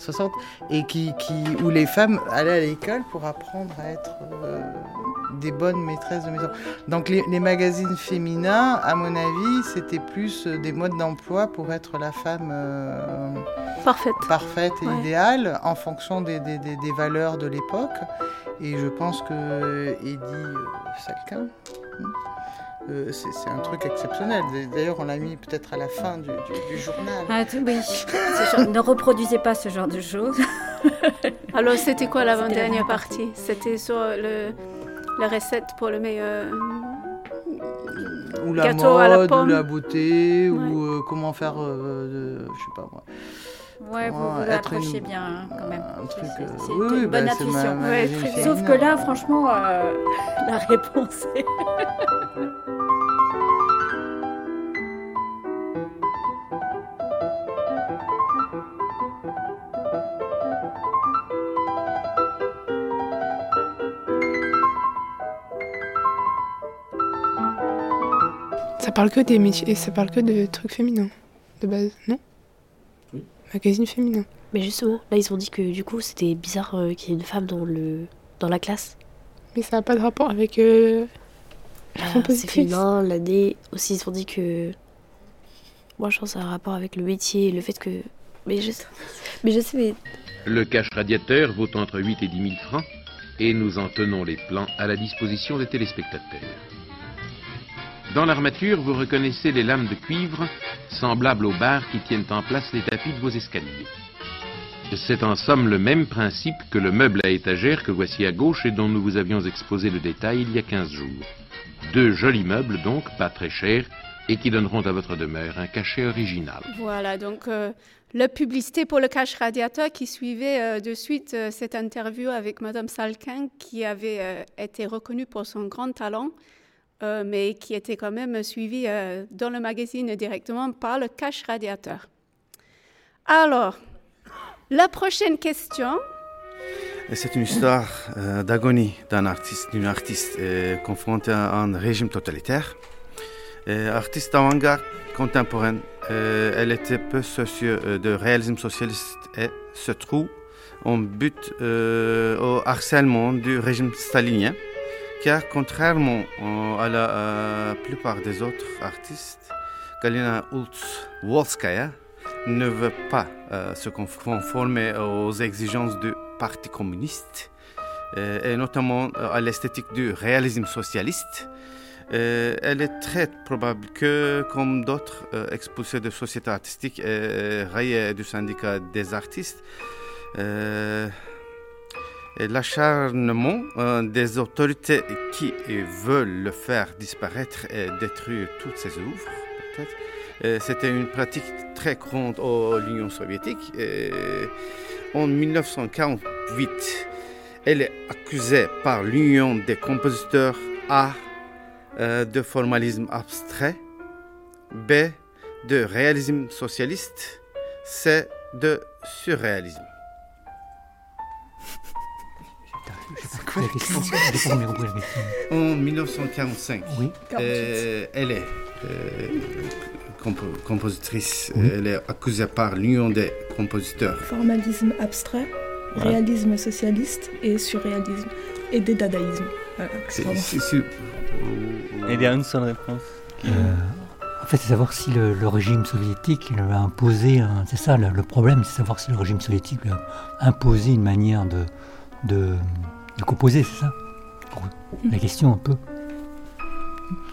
Speaker 19: 60 et qui, qui où les femmes allaient à l'école pour apprendre à être euh, des bonnes maîtresses de maison. Donc les, les magazines féminins, à mon avis, c'était plus euh, des modes d'emploi pour être la femme euh,
Speaker 17: parfaite,
Speaker 19: parfaite et
Speaker 17: Ouais.
Speaker 19: idéale en fonction des, des- des- des valeurs de l'époque. Et je pense que Eddie euh, Salkin. Euh, c'est un truc exceptionnel. D'ailleurs, on l'a mis peut-être à la fin du, du- du journal.
Speaker 13: Ah, oui. Genre- ne reproduisez pas ce genre de choses. [LAUGHS]
Speaker 17: Alors, c'était quoi l'avant-dernière
Speaker 13: dernière
Speaker 17: partie C'était sur le, la recette pour le meilleur
Speaker 19: Ou la
Speaker 17: gâteau
Speaker 19: mode,
Speaker 17: à la
Speaker 19: ou la beauté, ou euh, comment faire, euh, je sais pas moi.
Speaker 13: Ouais, vous
Speaker 19: Comment
Speaker 13: vous
Speaker 19: être
Speaker 13: approchez
Speaker 19: une-
Speaker 13: bien hein, quand même.
Speaker 19: Un truc.
Speaker 13: C'est-
Speaker 19: euh,
Speaker 13: c'est
Speaker 19: oui,
Speaker 13: une bonne
Speaker 19: bah, ma-
Speaker 13: intuition.
Speaker 19: ma
Speaker 13: Ouais,
Speaker 19: magazine
Speaker 13: très- Sauf que là, franchement, euh, [LAUGHS] la réponse est...
Speaker 48: Ça parle que des métiers, et ça parle que de trucs féminins, de base, non? Magazine féminin.
Speaker 49: Mais justement, là, ils ont dit que du coup, c'était bizarre euh, qu'il y ait une femme dans, le... dans la classe.
Speaker 48: Mais ça n'a pas de rapport avec euh,
Speaker 49: Ah, c'est
Speaker 48: compositrice.
Speaker 49: féminin, l'année. Aussi, ils ont dit que. Moi, je pense que ça a un rapport avec le métier, le fait que. Mais je sais. Mais je sais, mais.
Speaker 50: Le cache radiateur vaut entre 8 et 10 000 francs et nous en tenons les plans à la disposition des téléspectateurs. Dans l'armature, vous reconnaissez les lames de cuivre semblables aux barres qui tiennent en place les tapis de vos escaliers. C'est en somme le même principe que le meuble à étagère que voici à gauche et dont nous vous avions exposé le détail il y a 15 jours. Deux jolis meubles donc, pas très chers, et qui donneront à votre demeure un cachet original.
Speaker 17: Voilà, donc euh, la publicité pour le cache radiateur qui suivait euh, de suite euh, cette interview avec Madame Salkin, qui avait été reconnue pour son grand talent, euh, mais qui était quand même suivie euh, dans le magazine directement par le cache radiateur. Alors, la prochaine question.
Speaker 51: C'est une histoire euh, d'agonie d'un artiste, d'une artiste confrontée à un régime totalitaire. Artiste d'avant-garde contemporaine, elle était peu soucieuse de réalisme socialiste et se trouve en but au harcèlement du régime stalinien, car contrairement euh, à la euh, plupart des autres artistes, Galina Ulz-Wolskaya ne veut pas euh, se conformer aux exigences du Parti communiste, et notamment à l'esthétique du réalisme socialiste. Elle est très probable que, comme d'autres expulsés de sociétés artistiques et rayés du syndicat des artistes, l'acharnement euh, des autorités qui veulent le faire disparaître et détruire toutes ses œuvres, peut-être, euh, c'était une pratique très courante à l'Union soviétique. En 1948, elle est accusée par l'Union des compositeurs A euh, de formalisme abstrait, B de réalisme socialiste, C de surréalisme.
Speaker 41: Compris la question. J'ai pas bien compris la question.
Speaker 51: En 1945,
Speaker 41: Oui.
Speaker 51: euh, elle est euh, compo- compositrice.
Speaker 41: Oui.
Speaker 51: Elle est accusée par l'Union des compositeurs.
Speaker 47: Formalisme abstrait,
Speaker 51: Voilà.
Speaker 47: réalisme socialiste et surréalisme. Et des dadaïsmes. Voilà,
Speaker 20: Il y a une seule réponse. qui-
Speaker 41: Euh, en fait, c'est savoir si le, le régime soviétique lui a imposé, c'est ça le, le problème, c'est savoir si le régime soviétique lui a imposé une manière de, de, de composer, c'est ça La question un peu.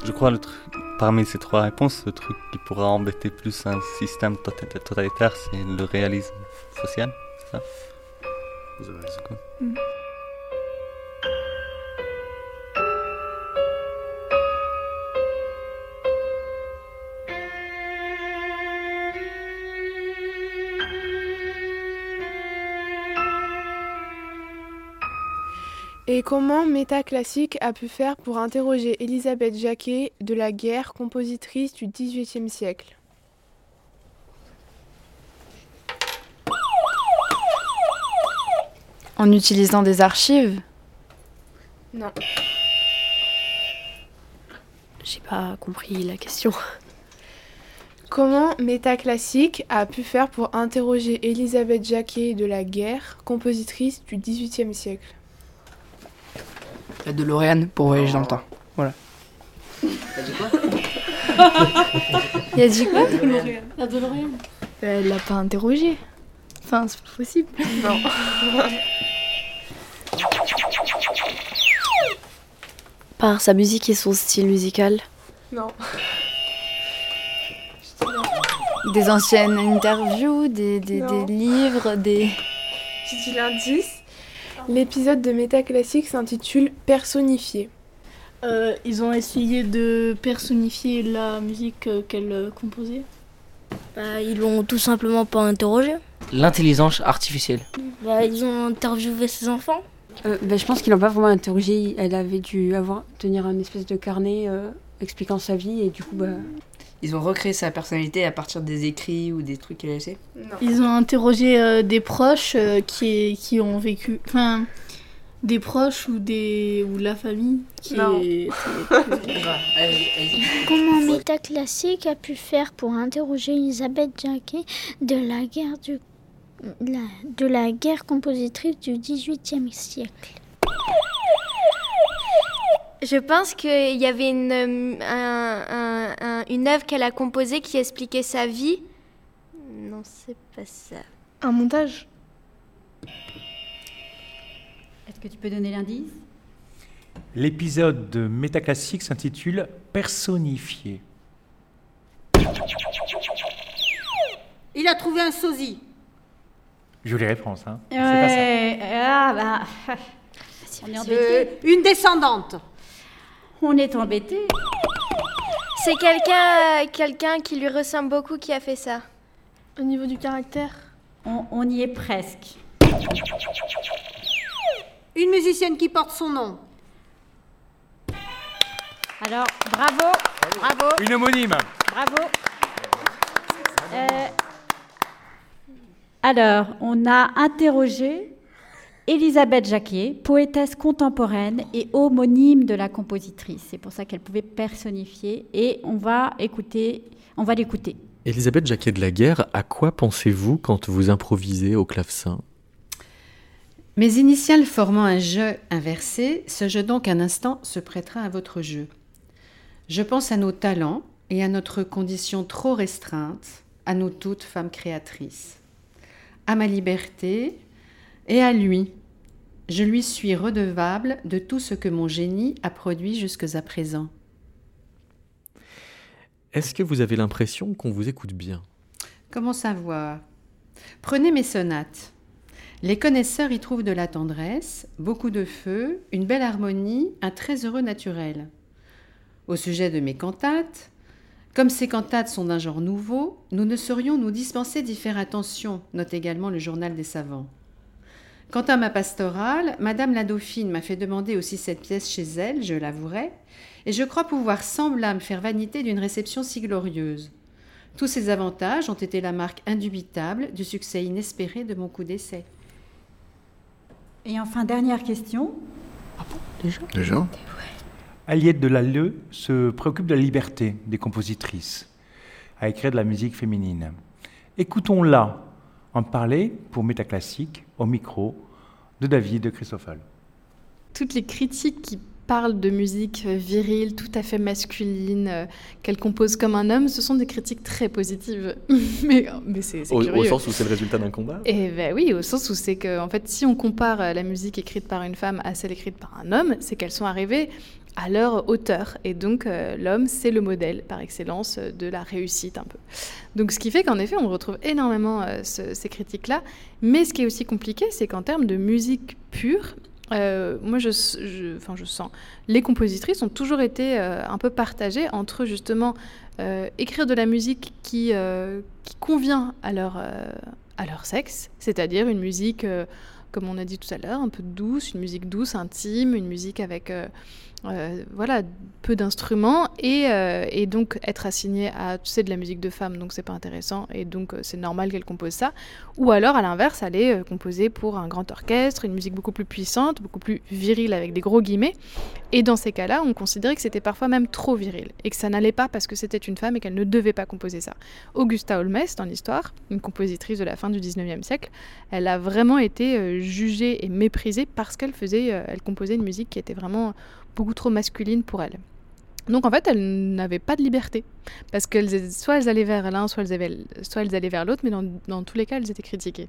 Speaker 20: Je crois le truc, parmi ces trois réponses, le truc qui pourra embêter plus un système tota- totalitaire, c'est le réalisme social, c'est ça?
Speaker 51: Vous avez raison.
Speaker 30: Et comment Métaclassique a pu faire pour interroger Elisabeth Jacquet de la Guerre, compositrice du XVIIIe siècle?
Speaker 52: En utilisant des archives?
Speaker 30: Non.
Speaker 49: J'ai pas compris la question.
Speaker 30: Comment Métaclassique a pu faire pour interroger Elisabeth Jacquet de la Guerre, compositrice du XVIIIe siècle?
Speaker 21: La DeLorean pour voyager dans le temps. Voilà.
Speaker 49: T'as dit quoi [LAUGHS]
Speaker 52: Il a dit quoi
Speaker 13: La DeLorean.
Speaker 30: Elle l'a pas interrogé. Enfin, c'est pas possible. Non.
Speaker 49: Par sa musique et son style musical.
Speaker 30: non.
Speaker 52: Des anciennes interviews, des, des, des livres, des...
Speaker 30: J'ai dit l'indice. L'épisode de Métaclassique s'intitule Personnifié.
Speaker 13: Euh, ils ont essayé de personnifier la musique euh, qu'elle euh, composait.
Speaker 15: Bah, ils l'ont tout simplement pas interrogé.
Speaker 21: L'intelligence artificielle.
Speaker 15: Bah, ils ont interviewé ses enfants.
Speaker 53: Euh, bah, je pense qu'ils l'ont pas vraiment interrogée. Elle avait dû avoir, tenir un espèce de carnet euh, expliquant sa vie et du coup, bah,
Speaker 21: Ils ont recréé sa personnalité à partir des écrits ou des trucs qu'elle a laissés
Speaker 13: Ils ont interrogé euh, des proches euh, qui, qui ont vécu. Enfin, des proches ou, des, ou la famille qui
Speaker 53: Non.
Speaker 13: est- [LAUGHS]
Speaker 8: Comment Métaclassique a pu faire pour interroger Elisabeth Jacquet de la guerre du la- de la guerre compositrice du XVIIIe siècle?
Speaker 5: Je pense qu'il y avait une, un- un- un- une œuvre qu'elle a composée qui expliquait sa vie. Non, c'est pas ça.
Speaker 30: Un montage
Speaker 13: Est-ce que tu peux donner l'indice?
Speaker 7: L'épisode de Métaclassique s'intitule Personnifié.
Speaker 54: Il a trouvé un sosie.
Speaker 7: Jolie réponse, hein C'est pas ça.
Speaker 13: ah bah. On est embêté.
Speaker 54: Euh, une descendante.
Speaker 13: On est embêté.
Speaker 5: C'est quelqu'un quelqu'un qui lui ressemble beaucoup qui a fait ça.
Speaker 13: Au niveau du caractère on, on y est presque.
Speaker 54: Une musicienne qui porte son nom.
Speaker 13: Alors, bravo, bravo,
Speaker 7: Une homonyme.
Speaker 13: bravo. Euh, alors, on a interrogé Elisabeth Jacquet, poétesse contemporaine et homonyme de la compositrice. C'est pour ça qu'elle pouvait personnifier. Et on va écouter, on va l'écouter.
Speaker 55: Elisabeth Jacquet de la Guerre, à quoi pensez-vous quand vous improvisez au clavecin? Mes initiales formant un jeu inversé, ce jeu donc un instant se prêtera à votre jeu. Je pense à nos talents et à notre condition trop restreinte, à nous toutes femmes créatrices, à ma liberté et à lui. Je lui suis redevable de tout ce que mon génie a produit jusque à présent. Est-ce que vous avez l'impression qu'on vous écoute bien? Comment savoir Prenez mes sonates. Les connaisseurs y trouvent de la tendresse, beaucoup de feu, une belle harmonie, un très heureux naturel. Au sujet de mes cantates, comme ces cantates sont d'un genre nouveau, nous ne saurions nous dispenser d'y faire attention, note également le journal des savants. Quant à ma pastorale, Madame la Dauphine m'a fait demander aussi cette pièce chez elle, je l'avouerai, et je crois pouvoir sans blâme faire vanité d'une réception si glorieuse. Tous ces avantages ont été la marque indubitable du succès inespéré de mon coup d'essai.
Speaker 13: Et enfin, dernière question.
Speaker 7: Déjà?
Speaker 56: Déjà?
Speaker 7: Aliette de Lalleux se préoccupe de la liberté des compositrices à écrire de la musique féminine. Écoutons-la en parler pour Métaclassique au micro de David de Christoffel.
Speaker 16: Toutes les critiques qui parlent de musique virile, tout à fait masculine, euh, qu'elle compose comme un homme, ce sont des critiques très positives. [LAUGHS] mais mais c'est
Speaker 1: Au,
Speaker 16: curieux.
Speaker 1: au sens où c'est le résultat d'un combat?
Speaker 16: Et ben oui, au sens où c'est que, en fait, si on compare euh, la musique écrite par une femme à celle écrite par un homme, c'est qu'elles sont arrivées à leur hauteur. Et donc, euh, l'homme, c'est le modèle par excellence euh, de la réussite un peu. Donc, ce qui fait qu'en effet, on retrouve énormément euh, ce- ces critiques-là. Mais ce qui est aussi compliqué, c'est qu'en termes de musique pure, moi, je, je- enfin, je sens, les compositrices ont toujours été un peu partagées entre justement écrire de la musique qui, qui convient à leur, à leur sexe, c'est-à-dire une musique, comme on a dit tout à l'heure, un peu douce, une musique douce, intime, une musique avec euh, voilà, peu d'instruments, et, euh, et donc être assigné à, sais, de la musique de femme, donc c'est pas intéressant, et donc euh, c'est normal qu'elle compose ça. Ou alors, à l'inverse, aller euh, composer pour un grand orchestre, une musique beaucoup plus puissante, beaucoup plus virile, avec des gros guillemets. Et dans ces cas-là, on considérait que c'était parfois même trop viril, et que ça n'allait pas parce que c'était une femme et qu'elle ne devait pas composer ça. Augusta Holmes, dans l'histoire, une compositrice de la fin du 19e siècle, elle a vraiment été jugée et méprisée parce qu'elle faisait, elle composait une musique qui était vraiment beaucoup trop masculine pour elle. Donc en fait, elles n'avaient pas de liberté. Parce que soit elles allaient vers l'un, soit soit elles allaient vers l'autre, mais dans, dans tous les cas, elles étaient critiquées.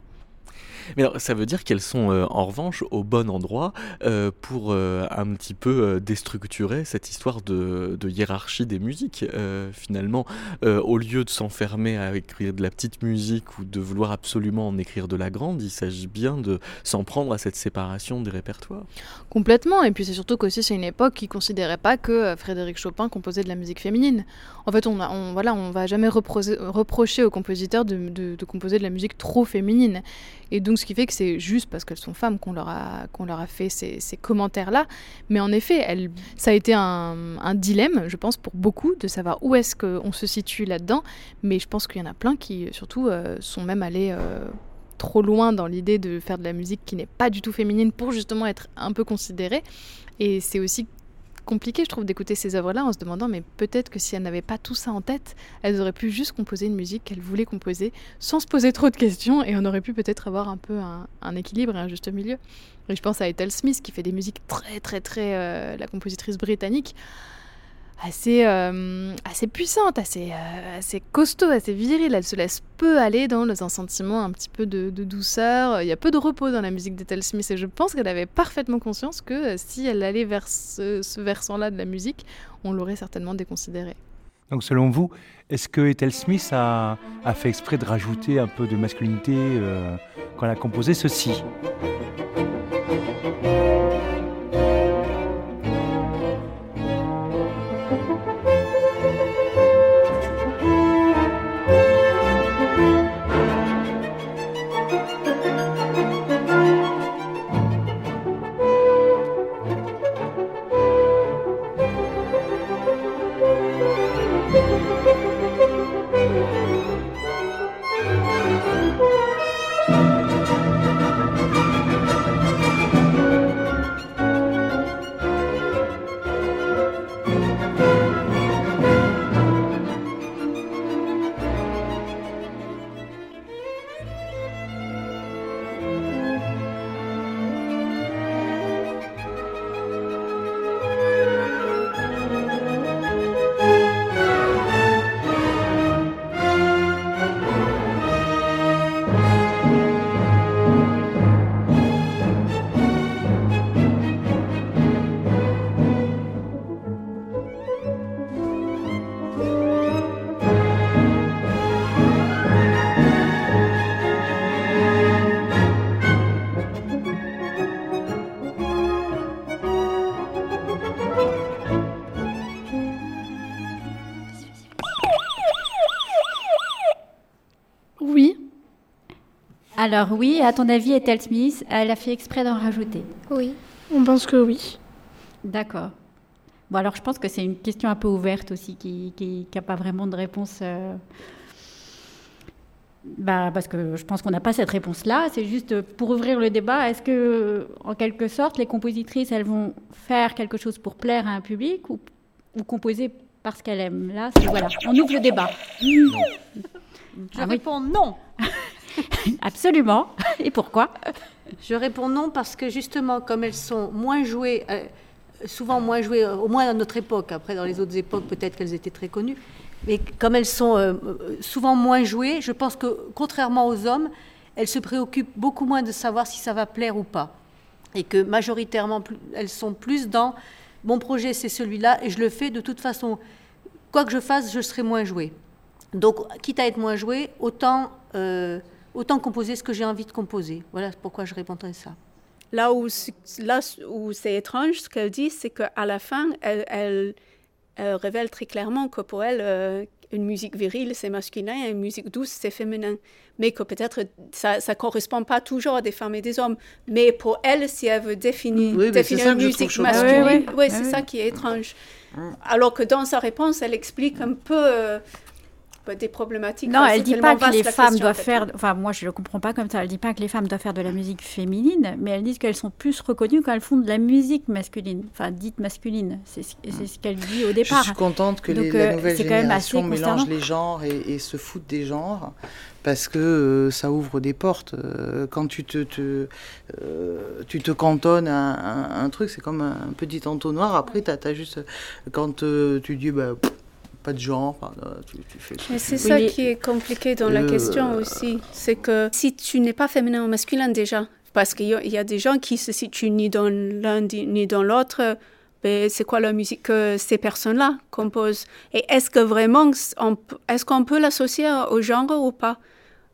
Speaker 1: Mais ça veut dire qu'elles sont euh, en revanche au bon endroit euh, pour euh, un petit peu déstructurer cette histoire de, hiérarchie des musiques. Finalement, au lieu de s'enfermer à écrire de la petite musique ou de vouloir absolument en écrire de la grande, il s'agit bien de s'en prendre à cette séparation des répertoires.
Speaker 16: Complètement. Et puis c'est surtout qu'aussi c'est une époque qui considérait pas que Frédéric Chopin composait de la musique féminine. En fait, on on, voilà, on va jamais reproser- reprocher aux compositeurs de composer de la musique trop féminine. Et donc ce qui fait que c'est juste parce qu'elles sont femmes qu'on leur a leur a fait ces, commentaires-là. Mais en effet, ça a été un, un dilemme, je pense, pour beaucoup de savoir où est-ce qu'on se situe là-dedans. Mais je pense qu'il y en a plein qui surtout euh, sont même allés euh, trop loin dans l'idée de faire de la musique qui n'est pas du tout féminine pour justement être un peu considérée. Et c'est aussi compliqué, je trouve, d'écouter ces œuvres-là en se demandant, mais peut-être que si elles n'avaient pas tout ça en tête, elles auraient pu juste composer une musique qu'elles voulaient composer sans se poser trop de questions et on aurait pu peut-être avoir un peu un, équilibre et un juste milieu. Et je pense à Ethel Smith qui fait des musiques très, très, très. euh, la compositrice britannique assez, euh, assez puissante, assez, euh, assez costaud, assez virile. Elle se laisse peu aller dans un sentiment un petit peu de, douceur. Il y a peu de repos dans la musique d'Ethel Smith et je pense qu'elle avait parfaitement conscience que euh, si elle allait vers ce, versant-là de la musique, on l'aurait certainement déconsidérée.
Speaker 7: Donc selon vous, est-ce que Ethel Smith a, a fait exprès de rajouter un peu de masculinité quand elle a composé ceci?
Speaker 13: Alors oui, à ton avis, Ethel Smith, elle a fait exprès d'en rajouter
Speaker 30: Oui. On pense que oui.
Speaker 13: D'accord. Bon, alors je pense que c'est une question un peu ouverte aussi, qui n'a pas vraiment de réponse. euh. bah, parce que je pense qu'on n'a pas cette réponse-là. C'est juste pour ouvrir le débat. Est-ce que, en quelque sorte, les compositrices, elles vont faire quelque chose pour plaire à un public ou, ou composer parce qu'elles aiment? Là, voilà, on ouvre le débat.
Speaker 54: Je ah réponds non. [LAUGHS] [LAUGHS]
Speaker 13: Absolument. Et pourquoi?
Speaker 54: Je réponds non parce que justement, comme elles sont moins jouées, euh, souvent moins jouées, au moins à notre époque. Après, dans les autres époques, peut-être qu'elles étaient très connues. Mais comme elles sont euh, souvent moins jouées, je pense que contrairement aux hommes, elles se préoccupent beaucoup moins de savoir si ça va plaire ou pas. Et que majoritairement, elles sont plus dans mon projet, c'est celui-là, et je le fais de toute façon. Quoi que je fasse, je serai moins jouée. Donc, quitte à être moins jouée, autant, euh, autant composer ce que j'ai envie de composer. Voilà pourquoi je répondrai ça.
Speaker 17: Là où, là où c'est étrange, ce qu'elle dit, c'est qu'à la fin, elle, elle elle révèle très clairement que pour elle, euh, une musique virile, c'est masculin et une musique douce, c'est féminin. Mais que peut-être ça ne correspond pas toujours à des femmes et des hommes. Mais pour elle, si elle veut définir, définir une musique masculine, oui, c'est ça qui est étrange. Alors que dans sa réponse, elle explique un peu euh, des problématiques.
Speaker 13: Non, elle dit pas que les femmes doivent faire. Enfin, moi, je ne le comprends pas comme ça. Elle dit pas que les femmes doivent faire de la musique féminine, mais elle dit qu'elles sont plus reconnues quand elles font de la musique masculine, enfin dite masculine. C'est ce, ce qu'elle dit au départ.
Speaker 57: Je suis contente que les, la euh, nouvelle génération mélange les genres et, se foute des genres parce que euh, ça ouvre des portes. Euh, quand tu te, te tu te cantonnes à, un truc, c'est comme un petit entonnoir. Après, tu as, juste. Quand tu dis, bah, pas de genre. tu,
Speaker 17: fais, Mais c'est ça qui est compliqué dans la question aussi. C'est que si tu n'es pas féminin ou masculin déjà, parce qu'il y, a des gens qui se situent ni dans l'un ni dans l'autre, ben, c'est quoi la musique que ces personnes-là composent? Et est-ce que vraiment, est-ce qu'on peut l'associer au genre ou pas?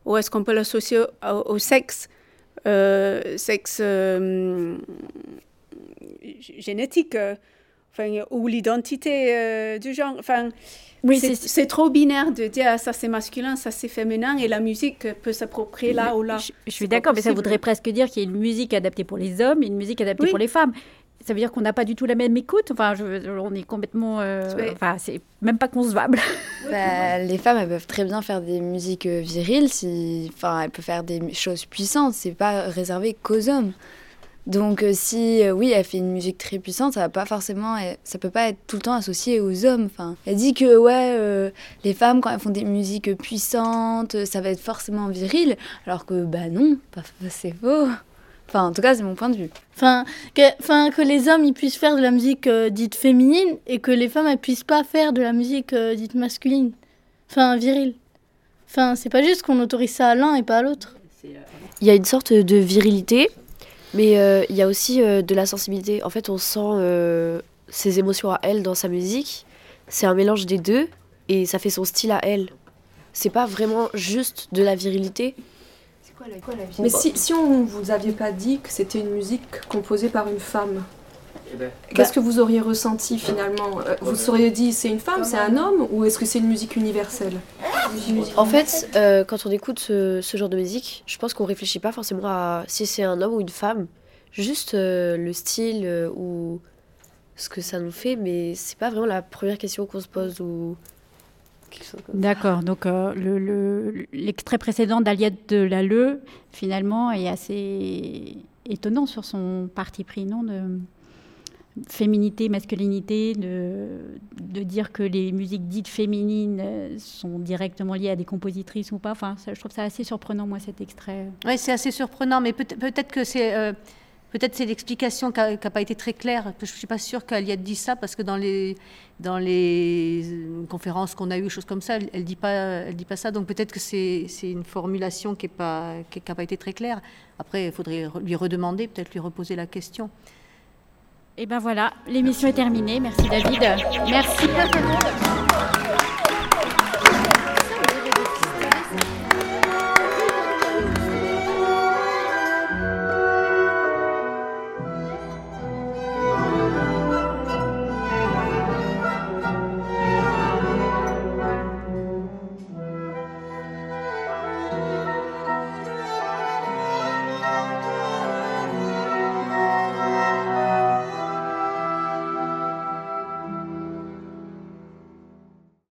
Speaker 17: Ou est-ce qu'on peut l'associer au, sexe? Euh, Sexe euh, génétique euh, ou l'identité euh, du genre. Enfin, oui, c'est trop binaire de dire ah, ça c'est masculin, ça c'est féminin, et la musique peut s'approprier là ou là.
Speaker 13: Je, suis d'accord, mais ça voudrait presque dire qu'il y a une musique adaptée pour les hommes et une musique adaptée pour les femmes. Ça veut dire qu'on n'a pas du tout la même écoute. Enfin, on est complètement. Euh, enfin, c'est même pas concevable. [LAUGHS]
Speaker 52: Bah, les femmes, elles peuvent très bien faire des musiques euh, viriles. Si, enfin, elles peuvent faire des choses puissantes. C'est pas réservé qu'aux hommes. Donc euh, si euh, oui, elle fait une musique très puissante, ça va pas forcément, ça peut pas être tout le temps associé aux hommes. Enfin, elle dit que ouais, euh, les femmes quand elles font des musiques puissantes, ça va être forcément viril, alors que bah non, [LAUGHS] c'est faux. Enfin, en tout cas, c'est mon point de vue.
Speaker 58: Enfin que, enfin, que les hommes ils puissent faire de la musique dite féminine et que les femmes elles puissent pas faire de la musique dite masculine. Enfin, virile. Enfin, c'est pas juste qu'on autorise ça à l'un et pas à l'autre.
Speaker 49: Il y a une sorte de virilité mais euh, il y a aussi euh, de la sensibilité. En fait, on sent euh, ses émotions à elle dans sa musique. C'est un mélange des deux et ça fait son style à elle. C'est pas vraiment juste de la virilité.
Speaker 59: C'est quoi la, quoi la Mais si, si on vous aviez pas dit que c'était une musique composée par une femme? Qu'est-ce que vous auriez ressenti finalement euh, Vous auriez dit c'est une femme, c'est un homme ou est-ce que c'est une musique universelle
Speaker 49: En fait, euh, quand on écoute ce, genre de musique, je pense qu'on réfléchit pas forcément à si c'est un homme ou une femme, juste euh, le style ou ce que ça nous fait, mais c'est pas vraiment la première question qu'on se pose ou
Speaker 13: D'accord, donc l'extrait le, précédent d'Aliette de Lalleux, finalement, est assez étonnant sur son parti pris, non de féminité, masculinité, de, dire que les musiques dites féminines euh, sont directement liées à des compositrices ou pas. Enfin, je trouve ça assez surprenant, moi, cet extrait.
Speaker 54: Oui, c'est assez surprenant, mais peut-être que c'est... Euh, peut-être c'est l'explication qui n'a pas été très claire. Je ne suis pas sûre qu'Aliette dit ça, parce que dans les, dans les conférences qu'on a eues, choses comme ça, elle ne elle dit pas ça. Donc peut-être que c'est une formulation qui n'a pas, pas été très claire. Après, il faudrait lui redemander, peut-être lui reposer la question.
Speaker 13: Et ben voilà, l'émission est terminée. Merci David. Merci.